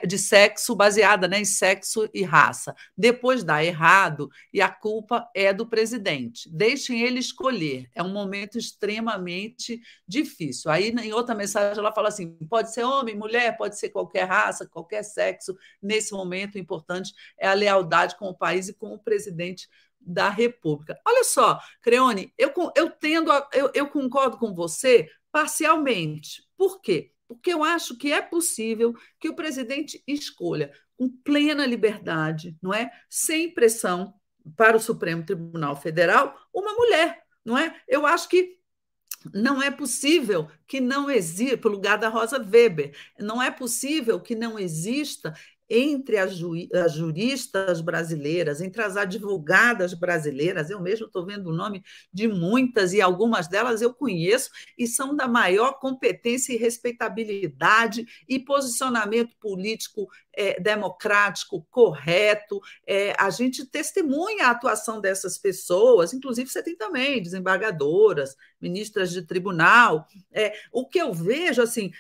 de sexo baseada né, em sexo e raça. Depois dá errado e a culpa é do presidente. Deixem ele escolher. É um momento extremamente difícil. Aí, em outra mensagem, ela fala assim: pode ser homem, mulher, pode ser qualquer raça, qualquer sexo. Nesse momento, o importante é a lealdade com o país e com o presidente da República. Olha só, Creone, eu, eu tendo a, eu, eu concordo com você parcialmente. Por quê? Porque eu acho que é possível que o presidente escolha com plena liberdade, não é? Sem pressão para o Supremo Tribunal Federal, uma mulher, não é? Eu acho que não é possível que não exista, para o lugar da Rosa Weber, não é possível que não exista entre as, ju as, juristas brasileiras, entre as advogadas brasileiras, eu mesmo estou vendo o nome de muitas e algumas delas eu conheço e são da maior competência e respeitabilidade e posicionamento político é, democrático correto. É, a gente testemunha a atuação dessas pessoas, inclusive você tem também desembargadoras, ministras de tribunal. É, o que eu vejo, assim,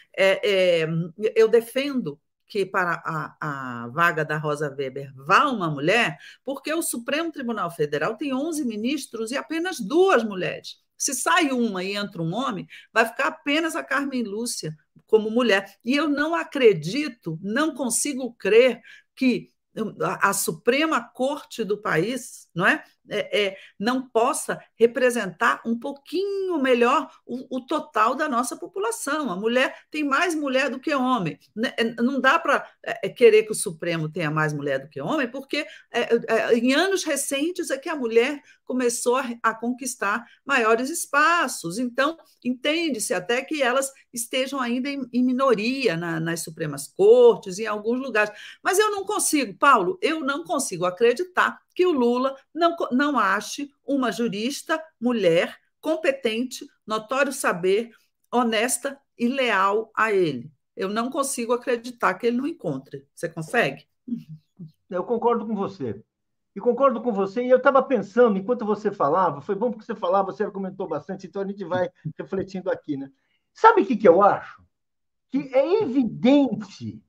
eu defendo que para a, a, vaga da Rosa Weber vá uma mulher, porque o Supremo Tribunal Federal tem 11 ministros e apenas duas mulheres. Se sai uma e entra um homem, vai ficar apenas a Carmen Lúcia como mulher. E eu não acredito, não consigo crer que a Suprema Corte do país, não é? É, é, não possa representar um pouquinho melhor o, o, total da nossa população. A mulher tem mais mulher do que homem. Né, é, não dá para é, querer que o Supremo tenha mais mulher do que homem, porque é, em anos recentes é que a mulher começou a, a conquistar maiores espaços. Então, entende-se até que elas estejam ainda em, em minoria na, nas Supremas Cortes, em alguns lugares. Mas eu não consigo, Paulo, eu não consigo acreditar que o Lula não, não ache uma jurista mulher competente, notório saber, honesta e leal a ele. Eu não consigo acreditar que ele não encontre. Você consegue?
Eu concordo com você. E concordo com você. E eu estava pensando, enquanto você falava, foi bom porque você falava, você argumentou bastante, então a gente vai refletindo aqui, né? Sabe o que, que eu acho? Que é evidente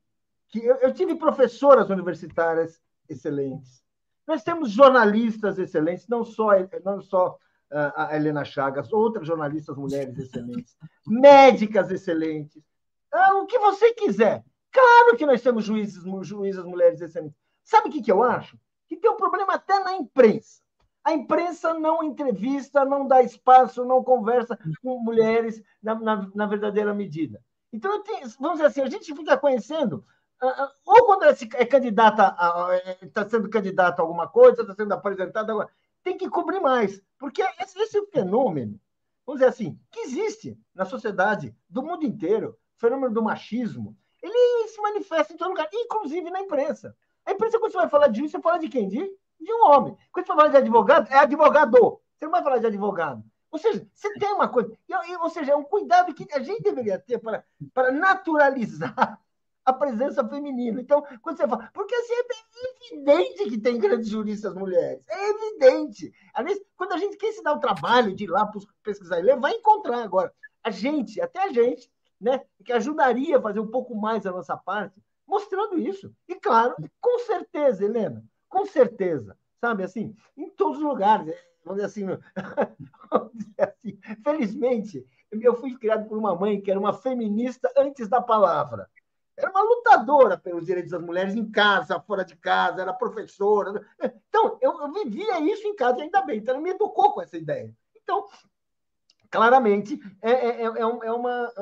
que eu, eu tive professoras universitárias excelentes, nós temos jornalistas excelentes, não só, não só ah, a Helena Chagas, outras jornalistas mulheres excelentes, médicas excelentes. ah, o que você quiser. Claro que nós temos juízes, juízes mulheres excelentes. Sabe o que, que eu acho? Que tem um problema até na imprensa. A imprensa não entrevista, não dá espaço, não conversa com mulheres na, na, na verdadeira medida. Então, tenho, vamos dizer assim, a gente fica conhecendo, ou quando é, é candidata, está é, sendo candidato a alguma coisa, está sendo apresentada, tem que cobrir mais. Porque esse, esse fenômeno, vamos dizer assim, que existe na sociedade do mundo inteiro, o fenômeno do machismo, ele se manifesta em todo lugar, inclusive na imprensa. A imprensa, quando você vai falar disso, você fala de quem? De, de um homem. Quando você vai falar de advogado, é advogado. Você não vai falar de advogado. Ou seja, você tem uma coisa. Ou seja, é um cuidado que a gente deveria ter para, para naturalizar a presença feminina. Então, quando você fala. Porque assim, é evidente que tem grandes juristas mulheres. É evidente. Vezes, quando a gente quer se dar o trabalho de ir lá pesquisar e ler, vai encontrar agora. A gente, até a gente, né, que ajudaria a fazer um pouco mais a nossa parte, mostrando isso. E claro, com certeza, Helena, com certeza, sabe assim, em todos os lugares, é, assim, vamos dizer assim felizmente, eu fui criado por uma mãe que era uma feminista antes da palavra. Era uma lutadora pelos direitos das mulheres em casa, fora de casa, era professora. Então, eu, eu vivia isso em casa, ainda bem. Então, ela me educou com essa ideia. Então, claramente é, é, é, é uma,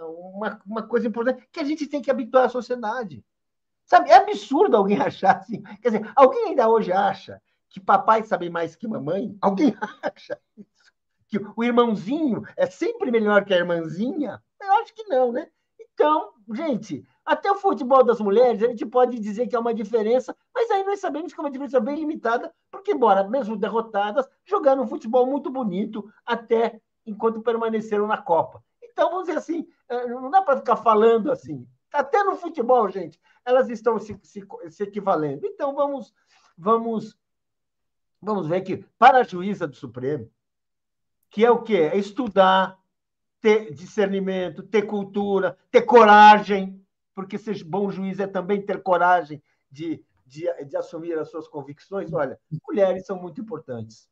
uma, uma coisa importante que a gente tem que habituar a sociedade. Sabe, é absurdo alguém achar assim. Quer dizer, alguém ainda hoje acha que papai sabe mais que mamãe? Alguém acha isso? Que o irmãozinho é sempre melhor que a irmãzinha? Eu acho que não, né? Então, gente, até o futebol das mulheres, a gente pode dizer que é uma diferença, mas aí nós sabemos que é uma diferença bem limitada, porque, embora mesmo derrotadas, jogaram um futebol muito bonito até enquanto permaneceram na Copa. Então, vamos dizer assim, eh, não dá para ficar falando assim. Até no futebol, gente, elas estão se, se, se equivalendo. Então, vamos, vamos, vamos ver que, para a juíza do Supremo, que é o quê? É estudar, ter discernimento, ter cultura, ter coragem, porque ser bom juiz é também ter coragem de, de, de assumir as suas convicções. Olha, mulheres são muito importantes.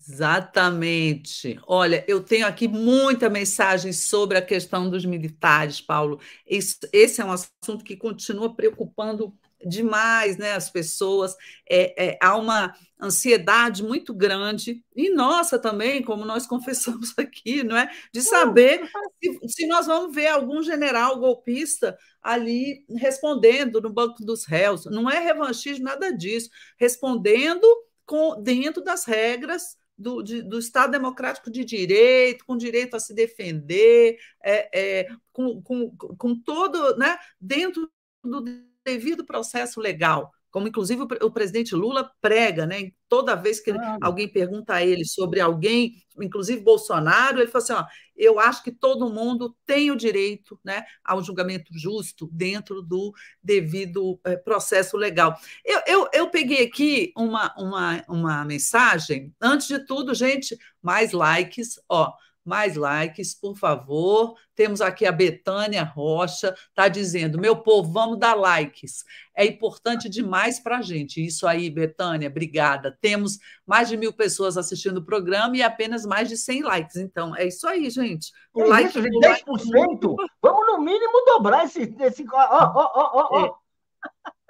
Exatamente. Olha, eu tenho aqui muita mensagem sobre a questão dos militares, Paulo. Esse, esse é um assunto que continua preocupando demais né, as pessoas. É, é, há uma ansiedade muito grande, e nossa também, como nós confessamos aqui, não é? De saber se, se nós vamos ver algum general golpista ali respondendo no banco dos réus. Não é revanchismo, nada disso. Respondendo com, dentro das regras do, de, do Estado Democrático de Direito, com direito a se defender, é, é, com, com, com todo, né, dentro do devido processo legal como inclusive o, presidente Lula prega, né? Toda vez que alguém pergunta a ele sobre alguém, inclusive Bolsonaro, ele fala assim: ó, eu acho que todo mundo tem o direito né, ao julgamento justo dentro do devido é, processo legal. Eu, eu, eu peguei aqui uma, uma, uma mensagem. Antes de tudo, gente, mais likes, ó mais likes, por favor. Temos aqui a Betânia Rocha, está dizendo: meu povo, vamos dar likes. É importante demais para a gente. Isso aí, Betânia, obrigada. Temos mais de mil pessoas assistindo o programa e apenas mais de 100 likes. Então, é isso aí, gente.
O é like, isso, gente, 10%? Vamos, no mínimo, dobrar esse. esse ó, ó, ó. É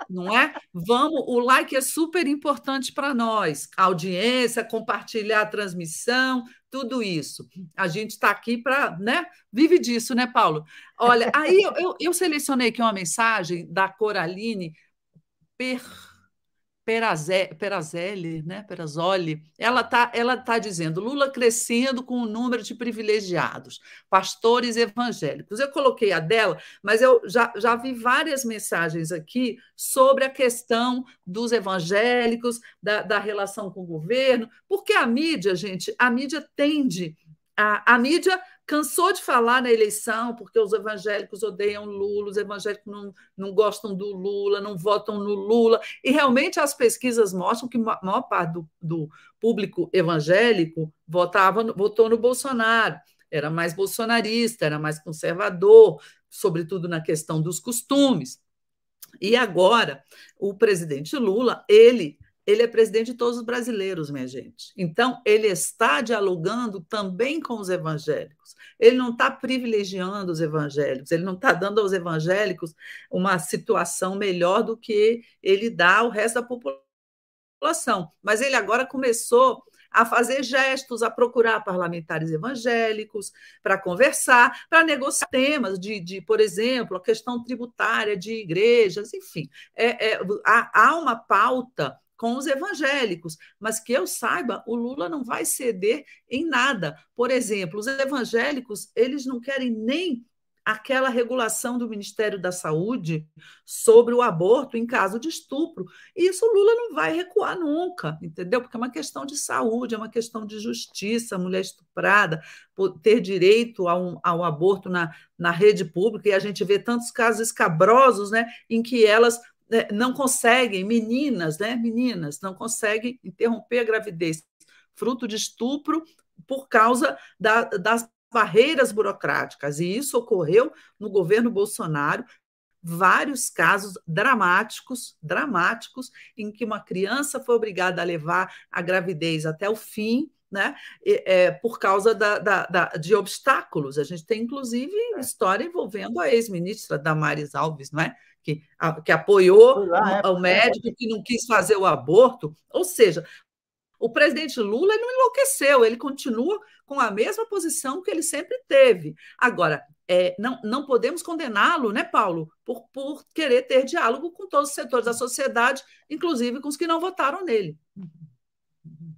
não é? Vamos, o like é super importante para nós, a audiência, compartilhar a transmissão, tudo isso. A gente está aqui para, né? Vive disso, né, Paulo? Olha, aí eu, eu, eu selecionei aqui uma mensagem da Coraline Per Perazelli, né? Perazoli, ela está ela tá dizendo Lula crescendo com o número de privilegiados, pastores evangélicos. Eu coloquei a dela, mas eu já, já vi várias mensagens aqui sobre a questão dos evangélicos, da, da relação com o governo, porque a mídia, gente, a mídia tende a, a mídia cansou de falar na eleição, porque os evangélicos odeiam Lula, os evangélicos não, não gostam do Lula, não votam no Lula. E realmente as pesquisas mostram que a maior parte do, do público evangélico votava, votou no Bolsonaro, era mais bolsonarista, era mais conservador, sobretudo na questão dos costumes. E agora, o presidente Lula, ele ele é presidente de todos os brasileiros, minha gente. Então, ele está dialogando também com os evangélicos. Ele não está privilegiando os evangélicos, ele não está dando aos evangélicos uma situação melhor do que ele dá ao resto da população. Mas ele agora começou a fazer gestos, a procurar parlamentares evangélicos para conversar, para negociar temas de, de, por exemplo, a questão tributária de igrejas, enfim. É, é, há, há uma pauta com os evangélicos, mas que eu saiba, o Lula não vai ceder em nada. Por exemplo, os evangélicos, eles não querem nem aquela regulação do Ministério da Saúde sobre o aborto em caso de estupro. E isso o Lula não vai recuar nunca, entendeu? Porque é uma questão de saúde, é uma questão de justiça, mulher estuprada, ter direito ao, ao aborto na, na rede pública, e a gente vê tantos casos escabrosos né, em que elas não conseguem, meninas, né, meninas, não conseguem interromper a gravidez, fruto de estupro por causa da, das barreiras burocráticas, e isso ocorreu no governo Bolsonaro, vários casos dramáticos, dramáticos, em que uma criança foi obrigada a levar a gravidez até o fim, né, é, por causa da, da, da, de obstáculos. A gente tem, inclusive, é. história envolvendo a ex-ministra Damares Alves, não é? Que, a, que apoiou lá, o, é, o médico que não quis fazer o aborto. Ou seja, o presidente Lula não enlouqueceu, ele continua com a mesma posição que ele sempre teve. Agora, é, não, não podemos condená-lo, né, Paulo, por, por querer ter diálogo com todos os setores da sociedade, inclusive com os que não votaram nele.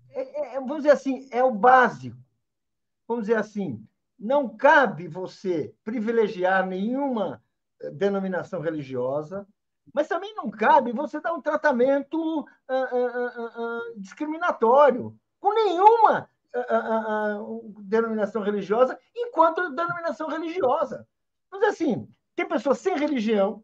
É, é, vamos dizer assim, é o básico. Vamos dizer assim, não cabe você privilegiar nenhuma denominação religiosa, mas também não cabe você dar um tratamento uh, uh, uh, discriminatório com nenhuma denominação religiosa enquanto denominação religiosa. Mas assim, tem pessoas sem religião,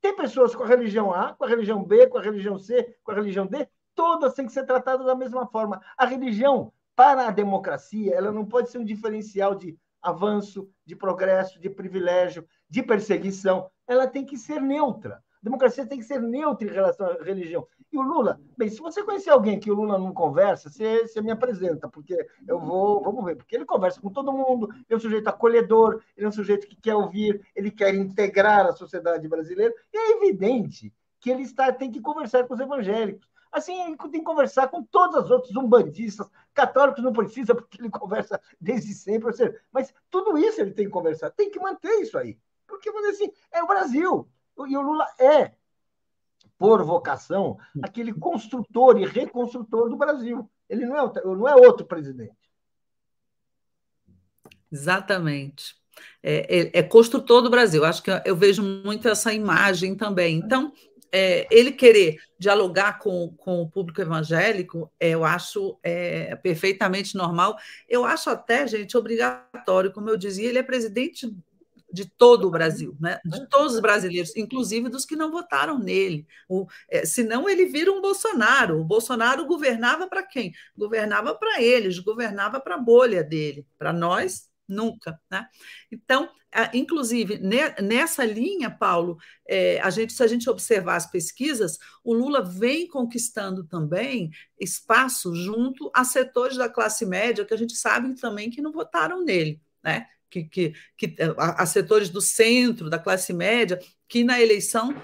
tem pessoas com a religião A, com a religião B, com a religião C, com a religião D, todas têm que ser tratadas da mesma forma. A religião, para a democracia, ela não pode ser um diferencial de avanço, de progresso, de privilégio, de perseguição. Ela tem que ser neutra. A democracia tem que ser neutra em relação à religião. E o Lula, bem, se você conhecer alguém que o Lula não conversa, você, você me apresenta, porque eu vou, vamos ver, porque ele conversa com todo mundo, ele é um sujeito acolhedor, ele é um sujeito que quer ouvir, ele quer integrar a sociedade brasileira, e é evidente que ele está, tem que conversar com os evangélicos. Assim, ele tem que conversar com todos os outros umbandistas, católicos não precisa, porque ele conversa desde sempre, seja, mas tudo isso ele tem que conversar, tem que manter isso aí. Porque, vamos dizer assim, é o Brasil. E o Lula é, por vocação, aquele construtor e reconstrutor do Brasil. Ele não é, não é outro presidente.
Exatamente. É, é, é, construtor do Brasil. Acho que eu vejo muito essa imagem também. Então, é, ele querer dialogar com, com o público evangélico, é, eu acho é, perfeitamente normal. Eu acho até, gente, obrigatório. Como eu dizia, ele é presidente de todo o Brasil, né? de todos os brasileiros, inclusive dos que não votaram nele. O, é, senão ele vira um Bolsonaro. O Bolsonaro governava para quem? Governava para eles, governava para a bolha dele. Para nós, nunca. Né? Então, inclusive, nessa linha, Paulo, é, a gente, se a gente observar as pesquisas, o Lula vem conquistando também espaço junto a setores da classe média que a gente sabe também que não votaram nele. Né? que, que, que a, setores do centro, da classe média, que na eleição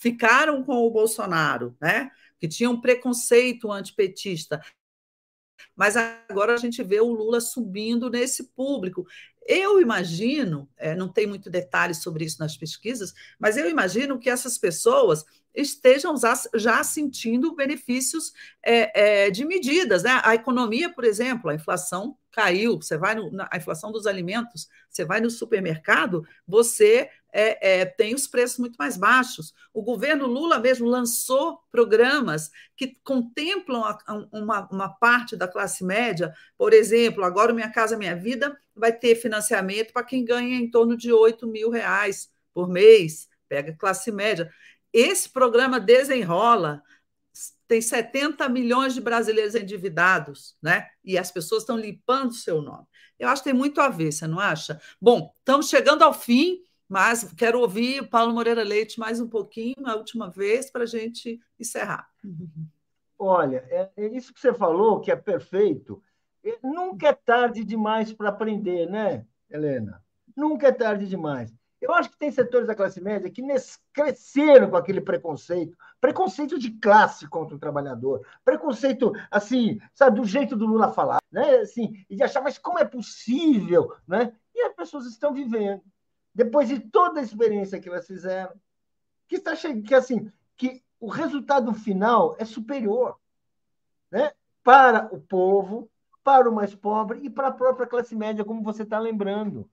ficaram com o Bolsonaro, né? que tinham preconceito antipetista. Mas agora a gente vê o Lula subindo nesse público. Eu imagino, é, não tem muito detalhe sobre isso nas pesquisas, mas eu imagino que essas pessoas estejam já sentindo benefícios é, é, de medidas. Né? A economia, por exemplo, a inflação caiu, você vai no, na, inflação dos alimentos, você vai no supermercado, você é, é, tem os preços muito mais baixos. O governo Lula mesmo lançou programas que contemplam a, a, uma, uma parte da classe média, por exemplo, agora Minha Casa Minha Vida vai ter financiamento para quem ganha em torno de 8 mil reais por mês, pega classe média. Esse programa desenrola tem 70 milhões de brasileiros endividados, né? E as pessoas estão limpando o seu nome. Eu acho que tem muito a ver, você não acha? Bom, estamos chegando ao fim, mas quero ouvir o Paulo Moreira Leite mais um pouquinho, a última vez, para a gente encerrar.
Olha, é, é isso que você falou, que é perfeito. Nunca é tarde demais para aprender, né, Helena? Nunca é tarde demais. Eu acho que tem setores da classe média que cresceram com aquele preconceito, preconceito de classe contra o trabalhador, preconceito, assim, sabe, do jeito do Lula falar, né? Assim, e de achar, mas como é possível, né? E as pessoas estão vivendo, depois de toda a experiência que elas fizeram, que está chegando, que assim, que o resultado final é superior, né? Para o povo, para o mais pobre e para a própria classe média, como você está lembrando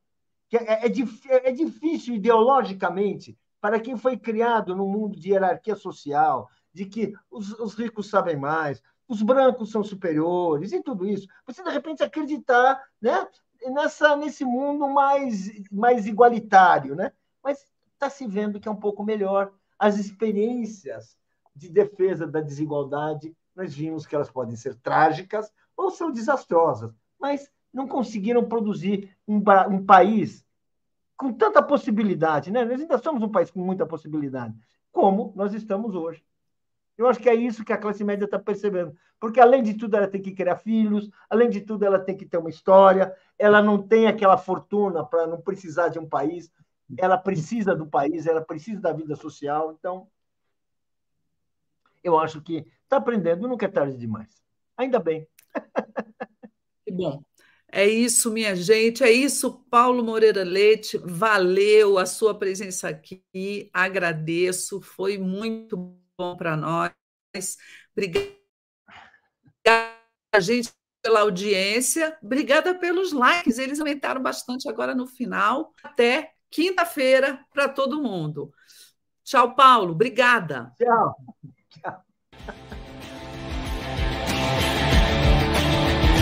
que é, é, é, é difícil ideologicamente para quem foi criado num mundo de hierarquia social, de que os, os, ricos sabem mais, os brancos são superiores e tudo isso. Você, de repente, acreditar né, nessa, nesse mundo mais, mais igualitário. Né? Mas está se vendo que é um pouco melhor. As experiências de defesa da desigualdade, nós vimos que elas podem ser trágicas ou são desastrosas, mas não conseguiram produzir um, um país com tanta possibilidade, né? Nós ainda somos um país com muita possibilidade, como nós estamos hoje. Eu acho que é isso que a classe média está percebendo. Porque, além de tudo, ela tem que criar filhos, além de tudo, ela tem que ter uma história, ela não tem aquela fortuna para não precisar de um país, ela precisa do país, ela precisa da vida social. Então, eu acho que está aprendendo, nunca é tarde demais. Ainda bem.
Que bom. É isso, minha gente. É isso, Paulo Moreira Leite. Valeu a sua presença aqui. Agradeço. Foi muito bom para nós. Obrigada a gente pela audiência. Obrigada pelos likes. Eles aumentaram bastante agora no final. Até quinta-feira para todo mundo. Tchau, Paulo. Obrigada.
Tchau. Tchau.